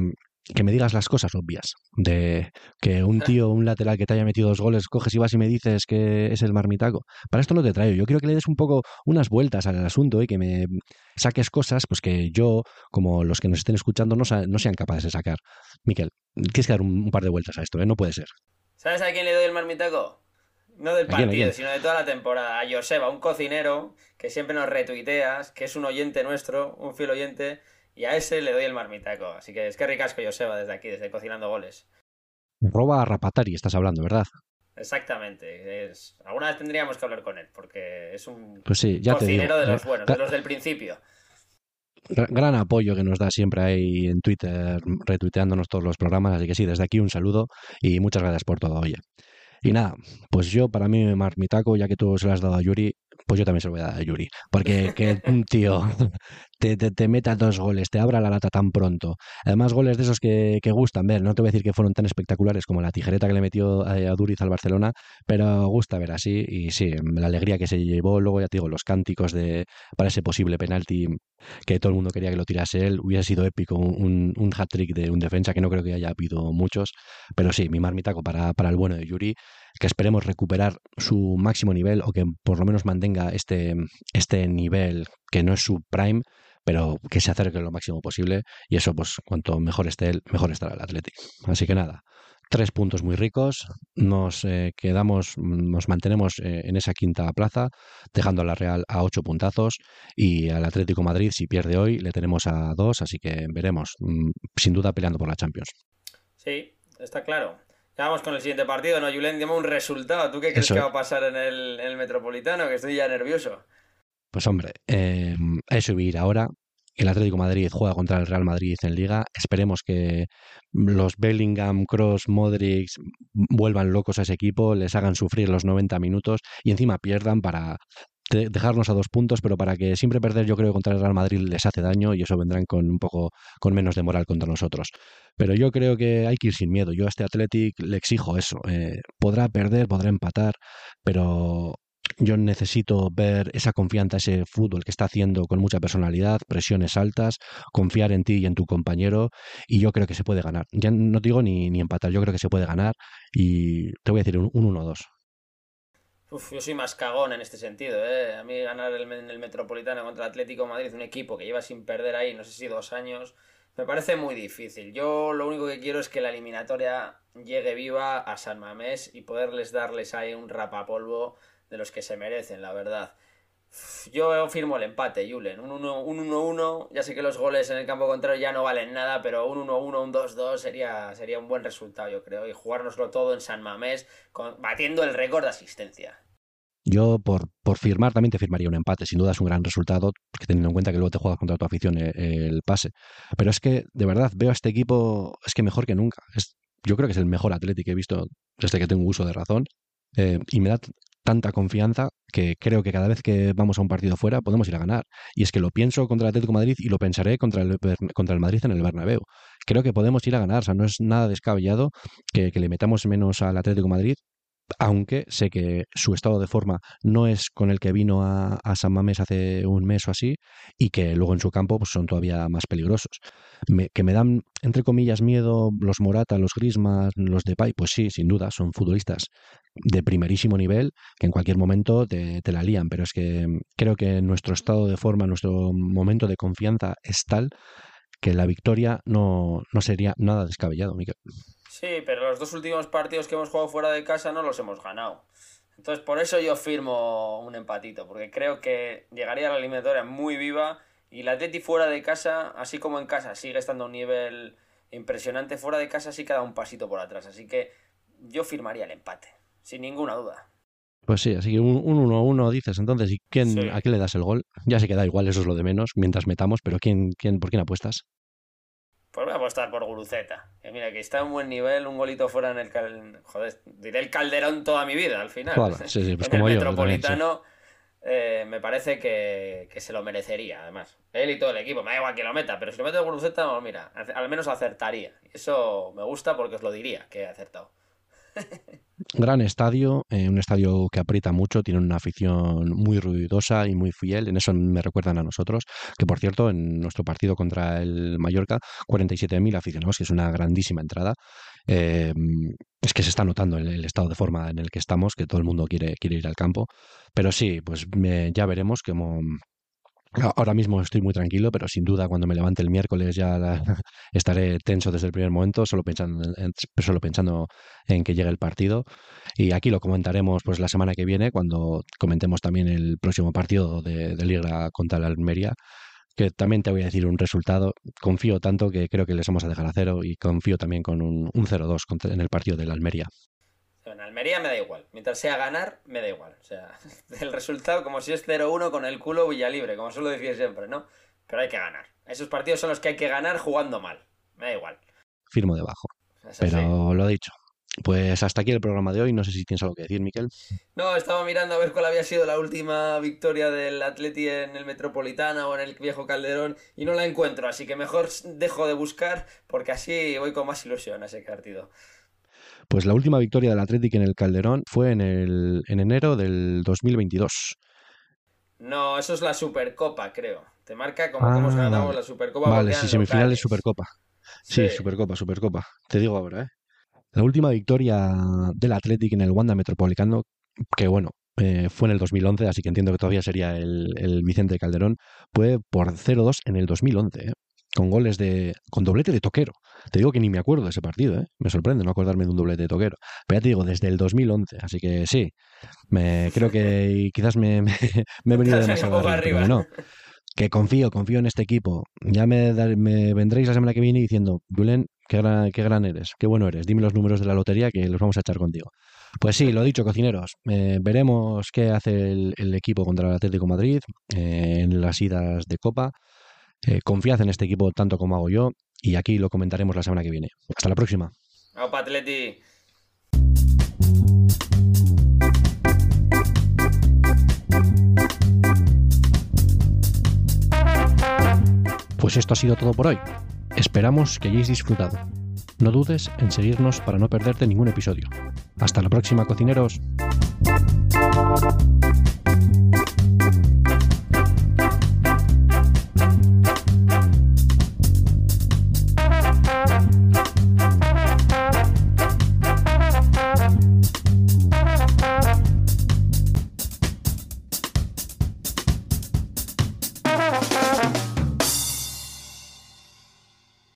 Speaker 1: que me digas las cosas obvias, de que un tío, un lateral que te haya metido dos goles, coges y vas y me dices que es el marmitaco. Para esto no te traigo. Yo quiero que le des un poco unas vueltas al asunto y que me saques cosas pues que yo, como los que nos estén escuchando, no, no sean capaces de sacar. Miquel, tienes que dar un, un, par de vueltas a esto, ¿eh? No puede ser.
Speaker 2: ¿Sabes a quién le doy el marmitaco? No del partido, quién, quién? sino de toda la temporada. A Joseba, un cocinero que siempre nos retuiteas, que es un oyente nuestro, un fiel oyente y a ese le doy el marmitaco. Así que es que ricasco Joseba desde aquí, desde Cocinando Goles.
Speaker 1: Roba a Rapatari, estás hablando, ¿verdad?
Speaker 2: Exactamente. Es... Alguna vez tendríamos que hablar con él, porque es un
Speaker 1: pues sí, ya
Speaker 2: cocinero de los buenos, de los del principio.
Speaker 1: Gran apoyo que nos da siempre ahí en Twitter, retuiteándonos todos los programas. Así que sí, desde aquí un saludo y muchas gracias por todo, oye. Y nada, pues yo para mí marmitaco, ya que tú se lo has dado a Yuri, pues yo también se lo voy a dar a Yuri. Porque que un tío te, te, meta dos goles, te abra la lata tan pronto. Además, goles de esos que, que, gustan ver. No te voy a decir que fueron tan espectaculares como la tijereta que le metió a, a Duriz al Barcelona, pero gusta ver así. Y sí, la alegría que se llevó. Luego, ya te digo, los cánticos de para ese posible penalti que todo el mundo quería que lo tirase él. Hubiera sido épico un, un hat-trick de un defensa que no creo que haya habido muchos. Pero sí, mi marmitaco para, para el bueno de Yuri que esperemos recuperar su máximo nivel o que por lo menos mantenga este, este nivel que no es su prime, pero que se acerque lo máximo posible y eso pues cuanto mejor esté él, mejor estará el Atlético. Así que nada, tres puntos muy ricos, nos eh, quedamos, nos mantenemos eh, en esa quinta plaza, dejando a la Real a ocho puntazos y al Atlético Madrid si pierde hoy le tenemos a dos, así que veremos, mm, sin duda peleando por la Champions.
Speaker 2: Sí, está claro. Ya vamos con el siguiente partido, ¿no, Julen? Dime un resultado. ¿Tú qué crees Eso. que va a pasar en el, en el, Metropolitano? Que estoy ya nervioso.
Speaker 1: Pues hombre, eh, a eso ir ahora. El Atlético Madrid juega contra el Real Madrid en Liga. Esperemos que los Bellingham, Cross, Modric vuelvan locos a ese equipo, les hagan sufrir los 90 minutos y encima pierdan para dejarnos a dos puntos, pero para que siempre perder yo creo que contra el Real Madrid les hace daño y eso vendrán con un poco con menos de moral contra nosotros. Pero yo creo que hay que ir sin miedo. Yo a este Athletic le exijo eso. Eh, podrá perder, podrá empatar, pero yo necesito ver esa confianza, ese fútbol que está haciendo con mucha personalidad, presiones altas, confiar en ti y en tu compañero, y yo creo que se puede ganar. Ya no digo ni, ni empatar, yo creo que se puede ganar, y te voy a decir un 1-2.
Speaker 2: Uf, yo soy más cagón en este sentido, ¿eh? A mí ganar el, el Metropolitano contra el Atlético Madrid, un equipo que lleva sin perder ahí, no sé si dos años, Me parece muy difícil. Yo lo único que quiero es que la eliminatoria llegue viva a San Mamés y poderles darles ahí un rapapolvo de los que se merecen, la verdad. Yo firmo el empate, Julen. Un 1-1, ya sé que los goles en el campo contrario ya no valen nada, pero un 1-1, un 2-2 sería, sería un buen resultado, yo creo. Y jugárnoslo todo en San Mamés, batiendo el récord de asistencia.
Speaker 1: Yo, por, por firmar, también te firmaría un empate. Sin duda es un gran resultado, teniendo en cuenta que luego te juegas contra tu afición el, eh, el pase. Pero es que, de verdad, veo a este equipo, es que mejor que nunca. Es, yo creo que es el mejor Atlético que he visto desde que tengo uso de razón. Eh, y me da tanta confianza que creo que cada vez que vamos a un partido fuera podemos ir a ganar. Y es que lo pienso contra el Atlético Madrid y lo pensaré contra el, contra el Madrid en el Bernabéu. Creo que podemos ir a ganar, o sea, no es nada descabellado que, que le metamos menos al Atlético Madrid aunque sé que su estado de forma no es con el que vino a, San Mamés hace un mes o así, y que luego en su campo pues, son todavía más peligrosos. que me dan, entre comillas, miedo los Morata, los Grismas, los Depay, pues sí, sin duda, son futbolistas de primerísimo nivel que en cualquier momento te, te la lían, pero es que creo que nuestro estado de forma, nuestro momento de confianza es tal que la victoria no, no sería nada descabellado, Miquel.
Speaker 2: Sí, pero los dos últimos partidos que hemos jugado fuera de casa no los hemos ganado. Entonces, por eso yo firmo un empatito, porque creo que llegaría a la eliminatoria muy viva y la Atleti fuera de casa, así como en casa, sigue estando a un nivel impresionante. Fuera de casa sí que da un pasito por atrás, así que yo firmaría el empate, sin ninguna duda.
Speaker 1: Pues sí, así que un 1-1 dices entonces, ¿y quién, a quién le das el gol? Ya se queda igual, eso es lo de menos, mientras metamos, pero ¿quién, quién, ¿por quién apuestas?
Speaker 2: Pues voy a apostar por Guruceta. Que mira, que está en buen nivel, un golito fuera en el cal... Joder, diré el calderón toda mi vida al final.
Speaker 1: sí, sí, pues
Speaker 2: en
Speaker 1: como
Speaker 2: el Metropolitano eh, me parece que, se lo merecería, además. Él y todo el equipo. Me da igual que lo meta, pero si lo mete Guruceta, pues mira, al menos acertaría. Eso me gusta porque os lo diría que he acertado.
Speaker 1: Gran estadio, eh, un estadio que aprieta mucho, tiene una afición muy ruidosa y muy fiel, en eso me recuerdan a nosotros, que por cierto, en nuestro partido contra el Mallorca, 47.000 aficionados, que es una grandísima entrada. Eh, es que se está notando el, estado de forma en el que estamos, que todo el mundo quiere, quiere ir al campo, pero sí, pues ya veremos cómo, Ahora mismo estoy muy tranquilo, pero sin duda cuando me levante el miércoles ya estaré tenso desde el primer momento, solo pensando, en, solo pensando en que llegue el partido. Y aquí lo comentaremos pues la semana que viene, cuando comentemos también el próximo partido de, de Liga contra la Almería, que también te voy a decir un resultado. Confío tanto que creo que les vamos a dejar a cero y confío también con un, un 0-2 en el partido de la Almería.
Speaker 2: En Almería me da igual. Mientras sea ganar, me da igual. O sea, el resultado, como si es 0-1 con el culo Villalibre, como suelo decir siempre, ¿no? Pero hay que ganar. Esos partidos son los que hay que ganar jugando mal. Me da igual.
Speaker 1: Firmo debajo. Pero lo he dicho. Pues hasta aquí el programa de hoy. No sé si tienes algo que decir, Miquel.
Speaker 2: No, estaba mirando a ver cuál había sido la última victoria del Atleti en el Metropolitana o en el Viejo Calderón y no la encuentro. Así que mejor dejo de buscar porque así voy con más ilusión a ese partido.
Speaker 1: Pues la última victoria del Atlético en el Calderón fue en, el, en enero del 2022.
Speaker 2: No, eso es la Supercopa, creo. Te marca como hemos ah, ganado la Supercopa.
Speaker 1: Vale, sí, semifinal de Supercopa. Sí, Supercopa, Supercopa. Te digo ahora, ¿eh? La última victoria del Atlético en el Wanda Metropolitano, que bueno, eh, fue en el 2011, así que entiendo que todavía sería el, el Vicente Calderón, fue por 0-2 en el 2011. ¿eh? Con goles de. con doblete de toquero. Te digo que ni me acuerdo de ese partido, ¿eh? Me sorprende no acordarme de un doblete de toquero. Pero ya te digo, desde el 2011, así que sí. Me, creo que quizás me, me, he venido demasiado arriba, pero no. Que confío, confío en este equipo. Ya me, me vendréis la semana que viene diciendo, Julen, qué gran, qué gran eres, qué bueno eres. Dime los números de la lotería que los vamos a echar contigo. Pues sí, lo dicho, cocineros. Eh, veremos qué hace el, equipo contra el Atlético Madrid eh, en las idas de Copa. Eh, confiad en este equipo tanto como hago yo y aquí lo comentaremos la semana que viene. Hasta la próxima.
Speaker 2: Opa, Atleti.
Speaker 1: Pues esto ha sido todo por hoy. Esperamos que hayáis disfrutado. No dudes en seguirnos para no perderte ningún episodio. Hasta la próxima, cocineros.